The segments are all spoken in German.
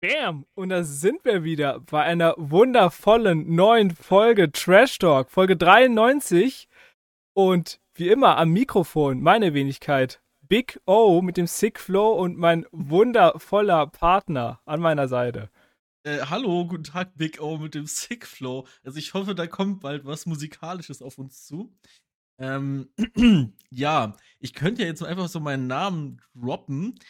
Bam! Und da sind wir wieder bei einer wundervollen neuen Folge Trash Talk, Folge 93. Und wie immer am Mikrofon meine Wenigkeit Big O mit dem Sick Flow und mein wundervoller Partner an meiner Seite. Äh, hallo, guten Tag, Big O mit dem Sick Flow. Also ich hoffe, da kommt bald was Musikalisches auf uns zu. Ähm, ja, ich könnte ja jetzt einfach so meinen Namen droppen.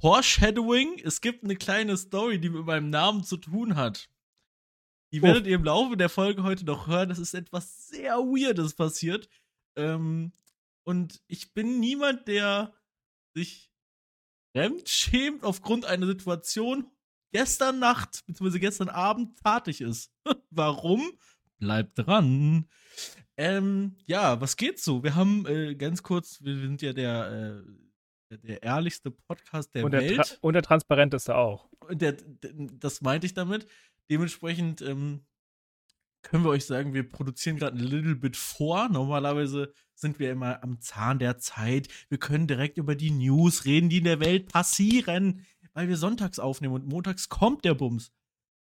Foreshadowing, es gibt eine kleine Story, die mit meinem Namen zu tun hat. Die oh. werdet ihr im Laufe der Folge heute noch hören. Das ist etwas sehr Weirdes passiert. Ähm, und ich bin niemand, der sich fremdschämt aufgrund einer Situation gestern Nacht bzw. gestern Abend tatig ist. Warum? Bleibt dran. Ähm, ja, was geht so? Wir haben äh, ganz kurz, wir sind ja der äh, der ehrlichste Podcast der, und der Welt. und der transparenteste auch. Der, der, das meinte ich damit. Dementsprechend ähm, können wir euch sagen, wir produzieren gerade ein little bit vor. Normalerweise sind wir immer am Zahn der Zeit. Wir können direkt über die News reden, die in der Welt passieren, weil wir sonntags aufnehmen und montags kommt der Bums.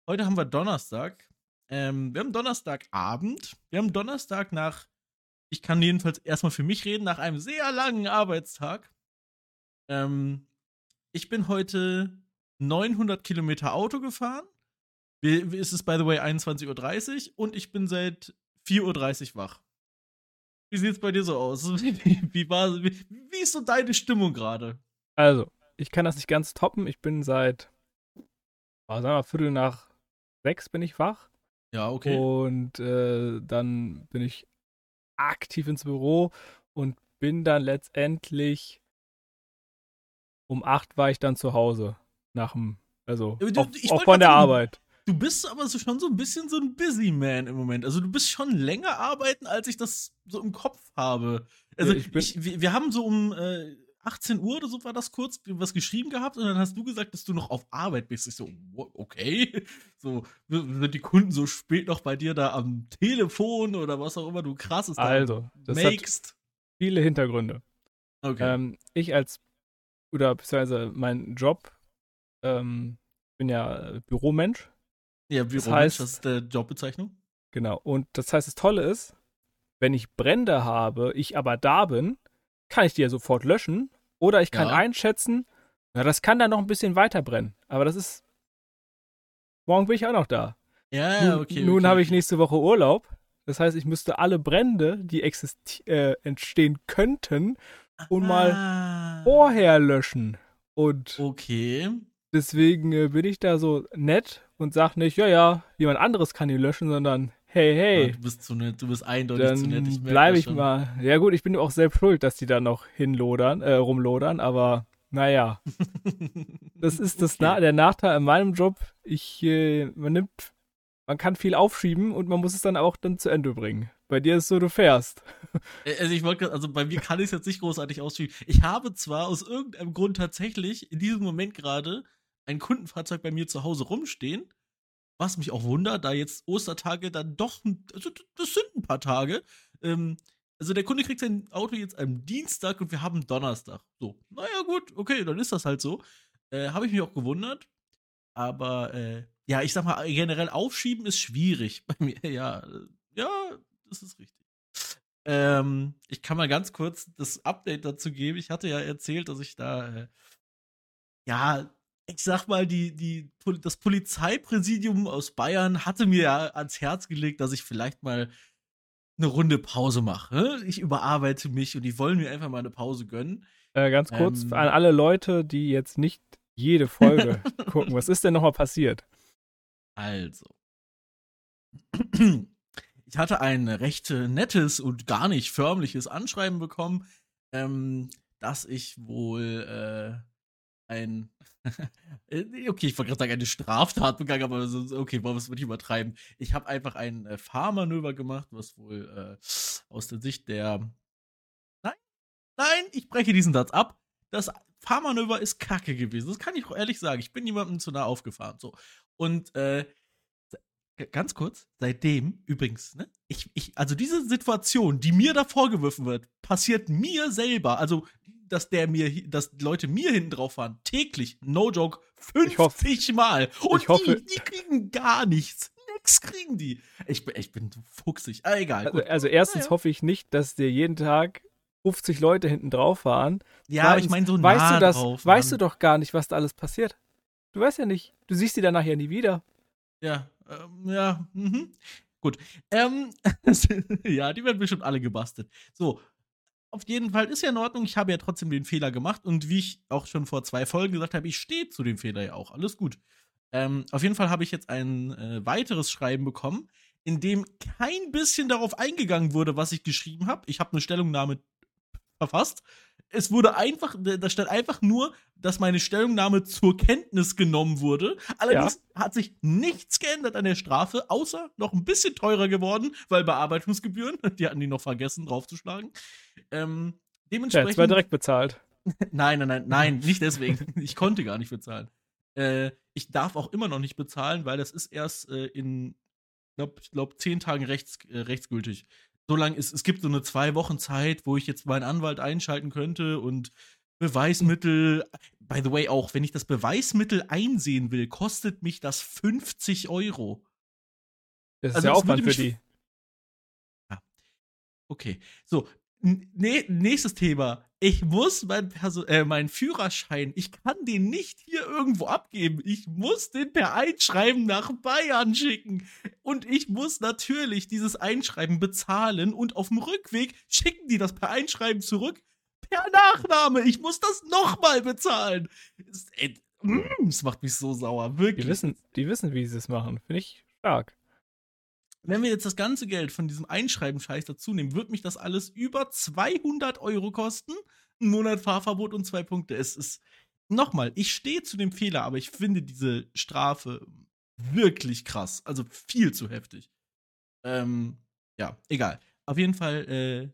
Heute haben wir Donnerstag. Ähm, wir haben Donnerstagabend. Wir haben Donnerstag nach, ich kann jedenfalls erstmal für mich reden, nach einem sehr langen Arbeitstag. Ähm, ich bin heute 900 Kilometer Auto gefahren. Es ist, by the way, 21.30 Uhr und ich bin seit 4.30 Uhr wach. Wie sieht es bei dir so aus? Wie, wie, war, wie, wie ist so deine Stimmung gerade? Also, ich kann das nicht ganz toppen. Ich bin seit, oh, sagen wir, Viertel nach sechs bin ich wach. Ja, okay. Und äh, dann bin ich aktiv ins Büro und bin dann letztendlich um acht war ich dann zu Hause. Nach dem, also du, auch, auch von der sagen, Arbeit. Du bist aber so schon so ein bisschen so ein Busy Man im Moment. Also du bist schon länger arbeiten, als ich das so im Kopf habe. Also ich ich, wir, haben so um äh, 18 Uhr oder so war das kurz was geschrieben gehabt und dann hast du gesagt, dass du noch auf Arbeit bist. Ich so, okay. So, sind die Kunden so spät noch bei dir da am Telefon oder was auch immer du krasses also, das makest. Hat viele Hintergründe. Okay. Ähm, ich als oder beziehungsweise mein Job, ähm, bin ja Büromensch. Ja, Büromensch, das, heißt, das ist der Jobbezeichnung. Genau. Und das heißt, das Tolle ist, wenn ich Brände habe, ich aber da bin, kann ich die ja sofort löschen. Oder ich kann ja. einschätzen, na, das kann dann noch ein bisschen weiter brennen. Aber das ist. Morgen bin ich auch noch da. Ja, okay. Nun, nun okay. habe ich nächste Woche Urlaub. Das heißt, ich müsste alle Brände, die äh, entstehen könnten, und mal ah. vorher löschen. Und okay. deswegen äh, bin ich da so nett und sag nicht, ja, ja, jemand anderes kann die löschen, sondern hey, hey. Ja, du bist zu nett, du bist eindeutig dann zu nett. Ich bleibe ich mal. Ja gut, ich bin auch selbst schuld, dass die da noch hinlodern, äh, rumlodern, aber naja. das ist das okay. Na der Nachteil in meinem Job. Ich, äh, man nimmt, man kann viel aufschieben und man muss es dann auch dann zu Ende bringen. Bei dir ist so, du fährst. Äh, also ich wollte, also bei mir kann ich es jetzt nicht großartig ausschieben. Ich habe zwar aus irgendeinem Grund tatsächlich in diesem Moment gerade ein Kundenfahrzeug bei mir zu Hause rumstehen, was mich auch wundert, da jetzt Ostertage dann doch, also das sind ein paar Tage. Ähm, also der Kunde kriegt sein Auto jetzt am Dienstag und wir haben Donnerstag. So, naja gut, okay, dann ist das halt so. Äh, habe ich mich auch gewundert. Aber äh, ja, ich sag mal, generell aufschieben ist schwierig bei mir. Ja, äh, ja, das ist richtig. Ähm, ich kann mal ganz kurz das Update dazu geben. Ich hatte ja erzählt, dass ich da, äh, ja, ich sag mal, die, die, das Polizeipräsidium aus Bayern hatte mir ja ans Herz gelegt, dass ich vielleicht mal eine Runde Pause mache. Ich überarbeite mich und die wollen mir einfach mal eine Pause gönnen. Äh, ganz kurz ähm, an alle Leute, die jetzt nicht jede Folge gucken. Was ist denn nochmal passiert? Also ich hatte ein recht nettes und gar nicht förmliches Anschreiben bekommen, ähm, dass ich wohl äh, ein äh, okay, ich wollte gerade sagen, eine Straftat begangen, aber okay, warum würde ich übertreiben? Ich habe einfach ein äh, Fahrmanöver gemacht, was wohl äh, aus der Sicht der Nein, nein, ich breche diesen Satz ab. Das Fahrmanöver ist kacke gewesen. Das kann ich auch ehrlich sagen. Ich bin jemandem zu nah aufgefahren. So. Und äh, ganz kurz, seitdem übrigens, ne, ich, ich, also diese Situation, die mir da vorgeworfen wird, passiert mir selber. Also dass der mir, dass Leute mir hinten drauf fahren. Täglich, no joke, 50 hoffe, Mal. Und ich hoffe, die, die kriegen gar nichts. Nix kriegen die. Ich bin, ich bin fuchsig. Ah, egal. Also, also erstens ja. hoffe ich nicht, dass dir jeden Tag 50 Leute hinten drauf fahren. Ja, aber ich meine so nah weißt du das, drauf, Weißt du doch gar nicht, was da alles passiert. Du weißt ja nicht. Du siehst die danach ja nie wieder. Ja, ähm, ja, mhm. Gut. Ähm, ja, die werden bestimmt alle gebastelt. So, auf jeden Fall ist ja in Ordnung. Ich habe ja trotzdem den Fehler gemacht und wie ich auch schon vor zwei Folgen gesagt habe, ich stehe zu dem Fehler ja auch. Alles gut. Ähm, auf jeden Fall habe ich jetzt ein äh, weiteres Schreiben bekommen, in dem kein bisschen darauf eingegangen wurde, was ich geschrieben habe. Ich habe eine Stellungnahme verfasst. Es wurde einfach, da stand einfach nur, dass meine Stellungnahme zur Kenntnis genommen wurde. Allerdings ja. hat sich nichts geändert an der Strafe, außer noch ein bisschen teurer geworden, weil Bearbeitungsgebühren, die hatten die noch vergessen draufzuschlagen. Ähm, dementsprechend. Ja, jetzt war direkt bezahlt. nein, nein, nein, nein, nicht deswegen. ich konnte gar nicht bezahlen. Äh, ich darf auch immer noch nicht bezahlen, weil das ist erst äh, in, glaub, ich glaube, zehn Tagen rechts, äh, rechtsgültig so lange ist, es gibt so eine zwei Wochen Zeit, wo ich jetzt meinen Anwalt einschalten könnte und Beweismittel, by the way, auch wenn ich das Beweismittel einsehen will, kostet mich das 50 Euro. Das ist also ja Aufwand für die. Ja. Okay. So, Nee, nächstes Thema. Ich muss mein Perso äh, meinen Führerschein, ich kann den nicht hier irgendwo abgeben. Ich muss den per Einschreiben nach Bayern schicken. Und ich muss natürlich dieses Einschreiben bezahlen und auf dem Rückweg schicken die das per Einschreiben zurück. Per Nachname. Ich muss das nochmal bezahlen. Es, äh, mm, macht mich so sauer, wirklich. Die wissen, die wissen wie sie es machen. Finde ich stark wenn wir jetzt das ganze Geld von diesem Einschreiben-Scheiß dazu nehmen, wird mich das alles über 200 Euro kosten. Ein Monat Fahrverbot und zwei Punkte. Es ist, nochmal, ich stehe zu dem Fehler, aber ich finde diese Strafe wirklich krass. Also viel zu heftig. Ähm, ja, egal. Auf jeden Fall äh,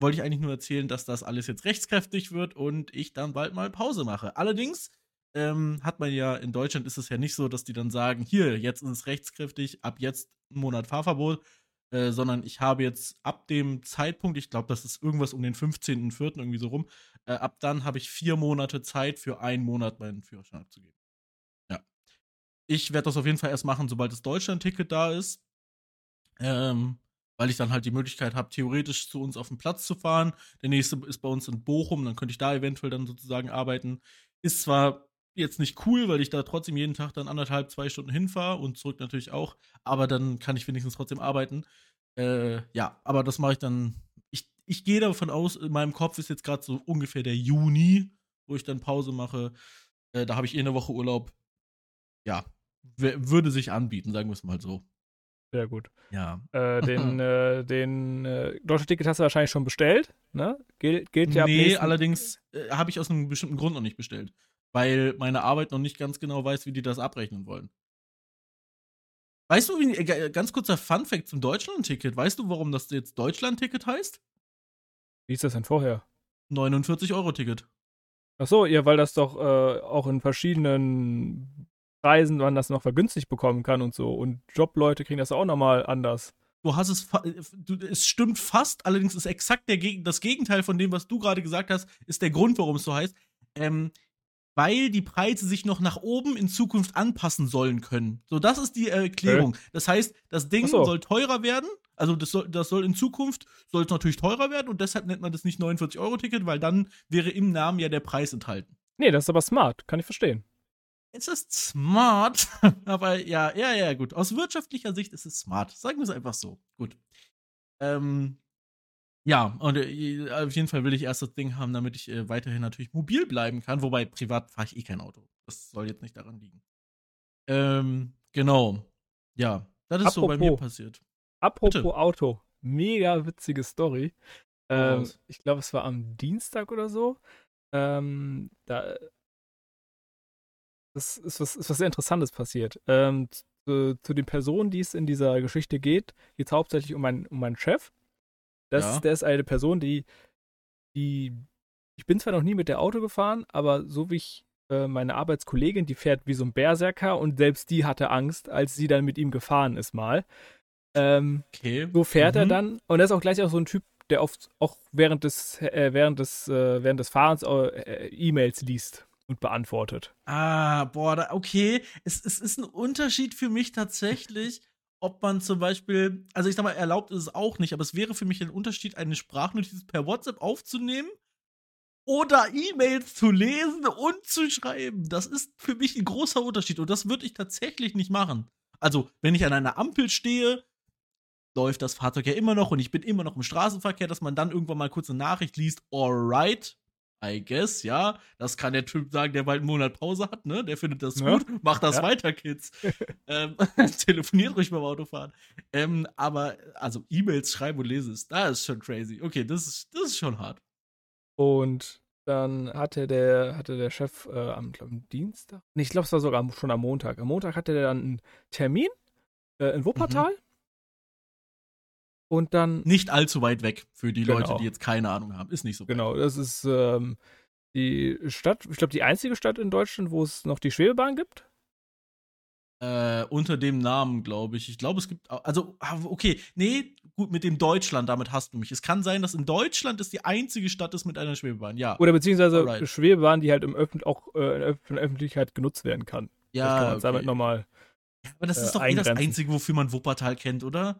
wollte ich eigentlich nur erzählen, dass das alles jetzt rechtskräftig wird und ich dann bald mal Pause mache. Allerdings ähm, hat man ja in Deutschland ist es ja nicht so, dass die dann sagen, hier, jetzt ist es rechtskräftig, ab jetzt einen Monat Fahrverbot, äh, sondern ich habe jetzt ab dem Zeitpunkt, ich glaube, das ist irgendwas um den 15.04. irgendwie so rum, äh, ab dann habe ich vier Monate Zeit für einen Monat meinen Führerschein abzugeben. Ja. Ich werde das auf jeden Fall erst machen, sobald das Deutschland-Ticket da ist. Ähm, weil ich dann halt die Möglichkeit habe, theoretisch zu uns auf den Platz zu fahren. Der nächste ist bei uns in Bochum, dann könnte ich da eventuell dann sozusagen arbeiten. Ist zwar jetzt nicht cool, weil ich da trotzdem jeden Tag dann anderthalb, zwei Stunden hinfahre und zurück natürlich auch. Aber dann kann ich wenigstens trotzdem arbeiten. Äh, ja, aber das mache ich dann. Ich, ich gehe davon aus, in meinem Kopf ist jetzt gerade so ungefähr der Juni, wo ich dann Pause mache. Äh, da habe ich eh eine Woche Urlaub. Ja, würde sich anbieten, sagen wir es mal so. Sehr gut. Ja. Äh, den äh, den äh, deutsche Ticket hast du wahrscheinlich schon bestellt, ne? Gel gilt ja Nee, allerdings äh, habe ich aus einem bestimmten Grund noch nicht bestellt weil meine Arbeit noch nicht ganz genau weiß, wie die das abrechnen wollen. Weißt du, wie, äh, ganz kurzer Fun-Fact zum Deutschland-Ticket. Weißt du, warum das jetzt Deutschland-Ticket heißt? Wie ist das denn vorher? 49-Euro-Ticket. Ach so, ja, weil das doch äh, auch in verschiedenen Preisen man das noch vergünstigt bekommen kann und so. Und Jobleute kriegen das auch nochmal anders. Du hast es, äh, du, es stimmt fast, allerdings ist exakt der, das Gegenteil von dem, was du gerade gesagt hast, ist der Grund, warum es so heißt. Ähm, weil die Preise sich noch nach oben in Zukunft anpassen sollen können. So, das ist die Erklärung. Okay. Das heißt, das Ding so. soll teurer werden. Also das soll, das soll in Zukunft soll es natürlich teurer werden und deshalb nennt man das nicht 49-Euro-Ticket, weil dann wäre im Namen ja der Preis enthalten. Nee, das ist aber smart, kann ich verstehen. Es ist smart, aber ja, ja, ja, gut. Aus wirtschaftlicher Sicht ist es smart. Sagen wir es einfach so. Gut. Ähm, ja, und äh, auf jeden Fall will ich erst das Ding haben, damit ich äh, weiterhin natürlich mobil bleiben kann. Wobei privat fahre ich eh kein Auto. Das soll jetzt nicht daran liegen. Ähm, genau. Ja, das ist apropos, so bei mir passiert. Apropos Bitte. Auto. Mega witzige Story. Ähm, ich glaube, es war am Dienstag oder so. Ähm, da das ist was, ist was sehr Interessantes passiert. Ähm, zu, zu, den Personen, die es in dieser Geschichte geht, geht es hauptsächlich um, mein, um meinen Chef. Das, ja. Der ist eine Person, die, die, ich bin zwar noch nie mit der Auto gefahren, aber so wie ich äh, meine Arbeitskollegin, die fährt wie so ein Berserker und selbst die hatte Angst, als sie dann mit ihm gefahren ist mal. Ähm, okay. So fährt mhm. er dann und er ist auch gleich auch so ein Typ, der oft auch während des, äh, während des, äh, während des Fahrens äh, E-Mails liest und beantwortet. Ah, boah, da, okay. Es, es ist ein Unterschied für mich tatsächlich, ob man zum Beispiel, also ich sag mal, erlaubt ist es auch nicht, aber es wäre für mich ein Unterschied, eine Sprachnotiz per WhatsApp aufzunehmen oder E-Mails zu lesen und zu schreiben. Das ist für mich ein großer Unterschied und das würde ich tatsächlich nicht machen. Also, wenn ich an einer Ampel stehe, läuft das Fahrzeug ja immer noch und ich bin immer noch im Straßenverkehr, dass man dann irgendwann mal kurz eine Nachricht liest, alright, I guess, ja. Das kann der Typ sagen, der bald einen Monat Pause hat, ne? Der findet das ja. gut. Macht das ja. weiter, Kids. ähm, telefoniert ruhig beim Autofahren. Ähm, aber, also, E-Mails schreiben und lesen, da ist schon crazy. Okay, das ist, das ist schon hart. Und dann hatte der, hatte der Chef äh, am, glaub, Dienstag, nee, ich glaube, es war sogar schon am Montag. Am Montag hatte der dann einen Termin äh, in Wuppertal. Mhm. Und dann. Nicht allzu weit weg für die genau. Leute, die jetzt keine Ahnung haben. Ist nicht so. Genau, das ist ähm, die Stadt, ich glaube, die einzige Stadt in Deutschland, wo es noch die Schwebebahn gibt. Äh, unter dem Namen, glaube ich. Ich glaube, es gibt. Also, ah, okay, nee, gut, mit dem Deutschland, damit hast du mich. Es kann sein, dass in Deutschland es die einzige Stadt ist mit einer Schwebebahn, ja. Oder beziehungsweise Alright. Schwebebahn, die halt im Öffn auch äh, in der Öffentlichkeit genutzt werden kann. Ja. Das kann okay. damit nochmal. Ja, aber das ist doch eh das Einzige, wofür man Wuppertal kennt, oder?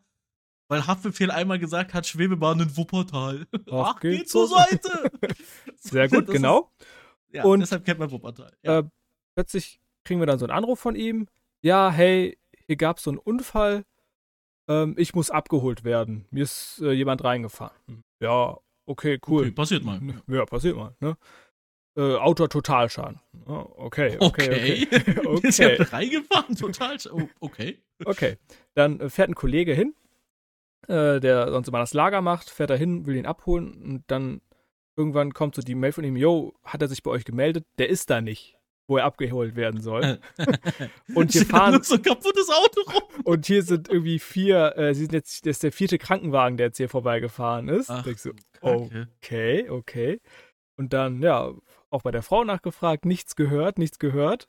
Weil Haftbefehl einmal gesagt hat, Schwebebahn in Wuppertal. Ach, Ach geht zur Seite! Sehr gut, das genau. Ist, ja, und deshalb kennt man Wuppertal. Ja. Äh, plötzlich kriegen wir dann so einen Anruf von ihm ja, hey, hier gab es so einen Unfall, ähm, ich muss abgeholt werden. Mir ist äh, jemand reingefahren. Hm. Ja, okay, cool. Okay, passiert mal. Ja, passiert mal, ne? Äh, Auto Totalschaden. Okay, okay, okay. Okay. okay. ist ja reingefahren, Totalschaden. Oh, okay. Okay. Dann äh, fährt ein Kollege hin, äh, der sonst immer das Lager macht, fährt da hin, will ihn abholen und dann irgendwann kommt so die Mail von ihm, yo, hat er sich bei euch gemeldet? Der ist da nicht wo er abgeholt werden soll. und hier fahren so ein kaputtes Auto rum. Und hier sind irgendwie vier, äh, sie sind jetzt, das ist der vierte Krankenwagen, der jetzt hier vorbeigefahren ist. Ach, ich so, okay, okay. Und dann, ja, auch bei der Frau nachgefragt, nichts gehört, nichts gehört.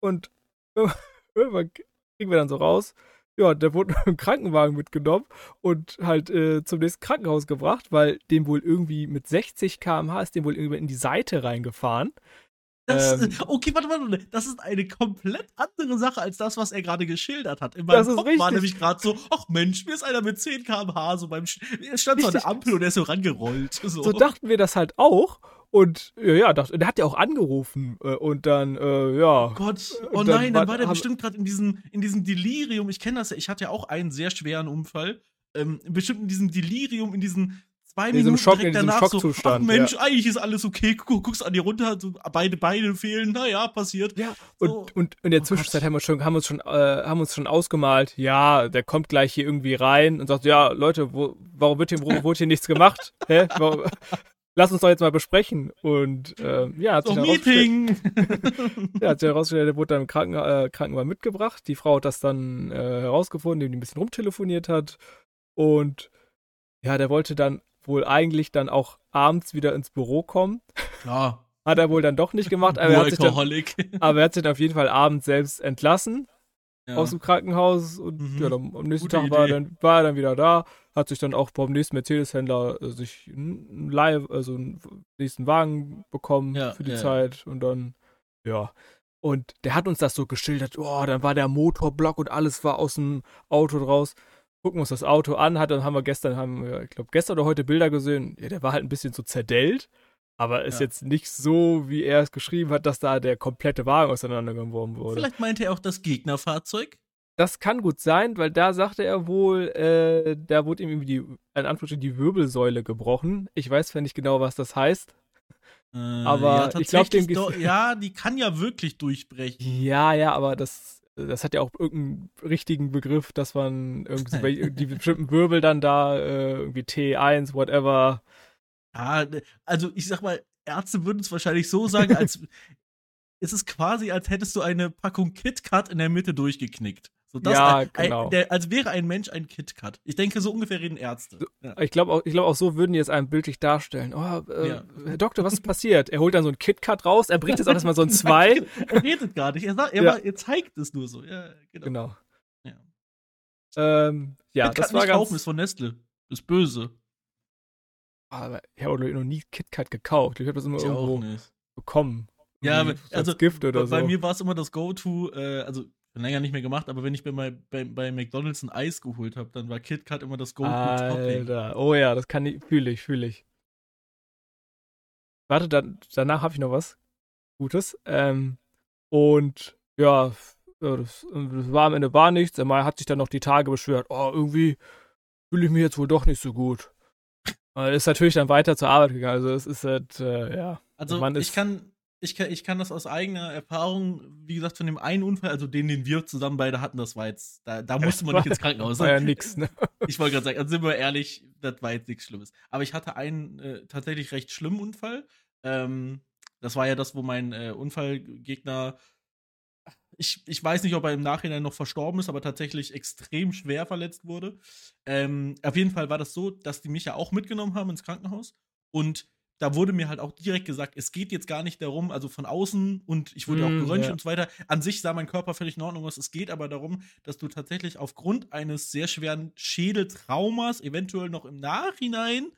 Und irgendwann kriegen wir dann so raus, ja, der wurde im Krankenwagen mitgenommen und halt äh, zum nächsten Krankenhaus gebracht, weil dem wohl irgendwie mit 60 km/h ist dem wohl irgendwie in die Seite reingefahren. Das, ähm, okay, warte, warte, das ist eine komplett andere Sache als das, was er gerade geschildert hat. In meinem Kopf war nämlich gerade so, ach Mensch, mir ist einer mit 10 km/h so beim, er stand so an der Ampel und er ist so rangerollt. So. so dachten wir das halt auch. Und ja, ja dachte, der hat ja auch angerufen äh, und dann, äh, ja. Oh Gott, oh dann nein, dann war der bestimmt gerade in diesem, in diesem Delirium. Ich kenne das ja, ich hatte ja auch einen sehr schweren Unfall. Ähm, bestimmt in diesem Delirium, in diesem zwei in Minuten Schock, direkt danach so, ach Mensch, ja. eigentlich ist alles okay, Guck, guckst an dir runter, so, beide Beine fehlen, naja, passiert. Ja, so. und, und in der oh Zwischenzeit haben wir, schon, haben, uns schon, äh, haben uns schon ausgemalt, ja, der kommt gleich hier irgendwie rein und sagt, ja, Leute, wo, warum wird hier, wo, wurde hier nichts gemacht? Hä? Warum, lass uns doch jetzt mal besprechen. Und äh, ja, hat sich dann Meeting. ja, hat sich herausgestellt, der wurde dann im Kranken, äh, Krankenwagen mitgebracht. Die Frau hat das dann äh, herausgefunden, indem die ein bisschen rumtelefoniert hat. Und ja, der wollte dann wohl eigentlich dann auch abends wieder ins Büro kommen. Klar. Hat er wohl dann doch nicht gemacht, aber, er hat, sich dann, aber er hat sich dann auf jeden Fall abends selbst entlassen ja. aus dem Krankenhaus und mhm. ja, dann, am nächsten Gute Tag war er, dann, war er dann wieder da, hat sich dann auch beim nächsten Mercedes-Händler äh, sich einen Live, also einen nächsten Wagen bekommen ja, für die ja. Zeit und dann, ja. Und der hat uns das so geschildert, oh, dann war der Motorblock und alles war aus dem Auto draus gucken uns das Auto an, hat, dann haben wir gestern, haben wir, ich glaube, gestern oder heute Bilder gesehen. Ja, der war halt ein bisschen so zerdellt, aber ist ja. jetzt nicht so, wie er es geschrieben hat, dass da der komplette Wagen auseinandergeworfen wurde. Vielleicht meinte er auch das Gegnerfahrzeug? Das kann gut sein, weil da sagte er wohl, äh, da wurde ihm irgendwie die, in Anführungsstrichen, die Wirbelsäule gebrochen. Ich weiß zwar nicht genau, was das heißt. Äh, aber ja, ich glaube, dem. Ja, die kann ja wirklich durchbrechen. Ja, ja, aber das das hat ja auch irgendeinen richtigen Begriff, dass man irgendwie die bestimmten Wirbel dann da, äh, irgendwie T1, whatever. Ja, ne, also ich sag mal, Ärzte würden es wahrscheinlich so sagen, als es ist quasi, als hättest du eine Packung KitKat in der Mitte durchgeknickt. So, ja, ein, genau. der, als wäre ein Mensch ein KitKat. Ich denke, so ungefähr reden Ärzte. Ja. Ich glaube auch, glaub auch, so würden die es einem bildlich darstellen. Oh, äh, ja. Herr Doktor, was ist passiert? Er holt dann so ein KitKat raus, er bringt jetzt auch erstmal so ein zwei. er redet gar nicht, er, sagt, er, ja. er zeigt es nur so. Ja, genau. genau. Ja, ähm, das war nicht ganz... kaufen, ist von Nestle. Ist böse. Aber ich habe noch nie KitKat gekauft. Ich habe das immer Ich irgendwo bekommen. Ja, aber- also als Gift oder bei, so. bei mir war es immer das Go-To, äh, also länger nicht mehr gemacht, aber wenn ich bei, bei, bei, bei McDonalds ein Eis geholt habe, dann war KitKat immer das Go-To-Topping. Alter, oh ja, das kann ich, fühle ich, fühle ich. Warte, dann, danach habe ich noch was Gutes. Ähm, und ja, ja, das, das war am Ende war nichts. Er hat sich dann noch die Tage beschwert, oh, irgendwie fühle ich mich jetzt wohl doch nicht so gut. Er ist natürlich dann weiter zur Arbeit gegangen. Also es ist halt, äh, ja. Also Man ich kann, ich kann, ich kann das aus eigener Erfahrung, wie gesagt, von dem einen Unfall, also den, den wir zusammen beide hatten, das war jetzt, da, da musste man nicht ins Krankenhaus. War ja nix, ne? Ich wollte gerade sagen, also sind wir ehrlich, das war jetzt nichts Schlimmes. Aber ich hatte einen äh, tatsächlich recht schlimmen Unfall. Ähm, das war ja das, wo mein äh, Unfallgegner, ich, ich weiß nicht, ob er im Nachhinein noch verstorben ist, aber tatsächlich extrem schwer verletzt wurde. Ähm, auf jeden Fall war das so, dass die mich ja auch mitgenommen haben ins Krankenhaus. Und da wurde mir halt auch direkt gesagt, es geht jetzt gar nicht darum, also von außen und ich wurde Mm, auch geröntgt ja. und so weiter. An sich sah mein Körper völlig in Ordnung aus. Es geht aber darum, dass du tatsächlich aufgrund eines sehr schweren Schädeltraumas, eventuell noch im Nachhinein,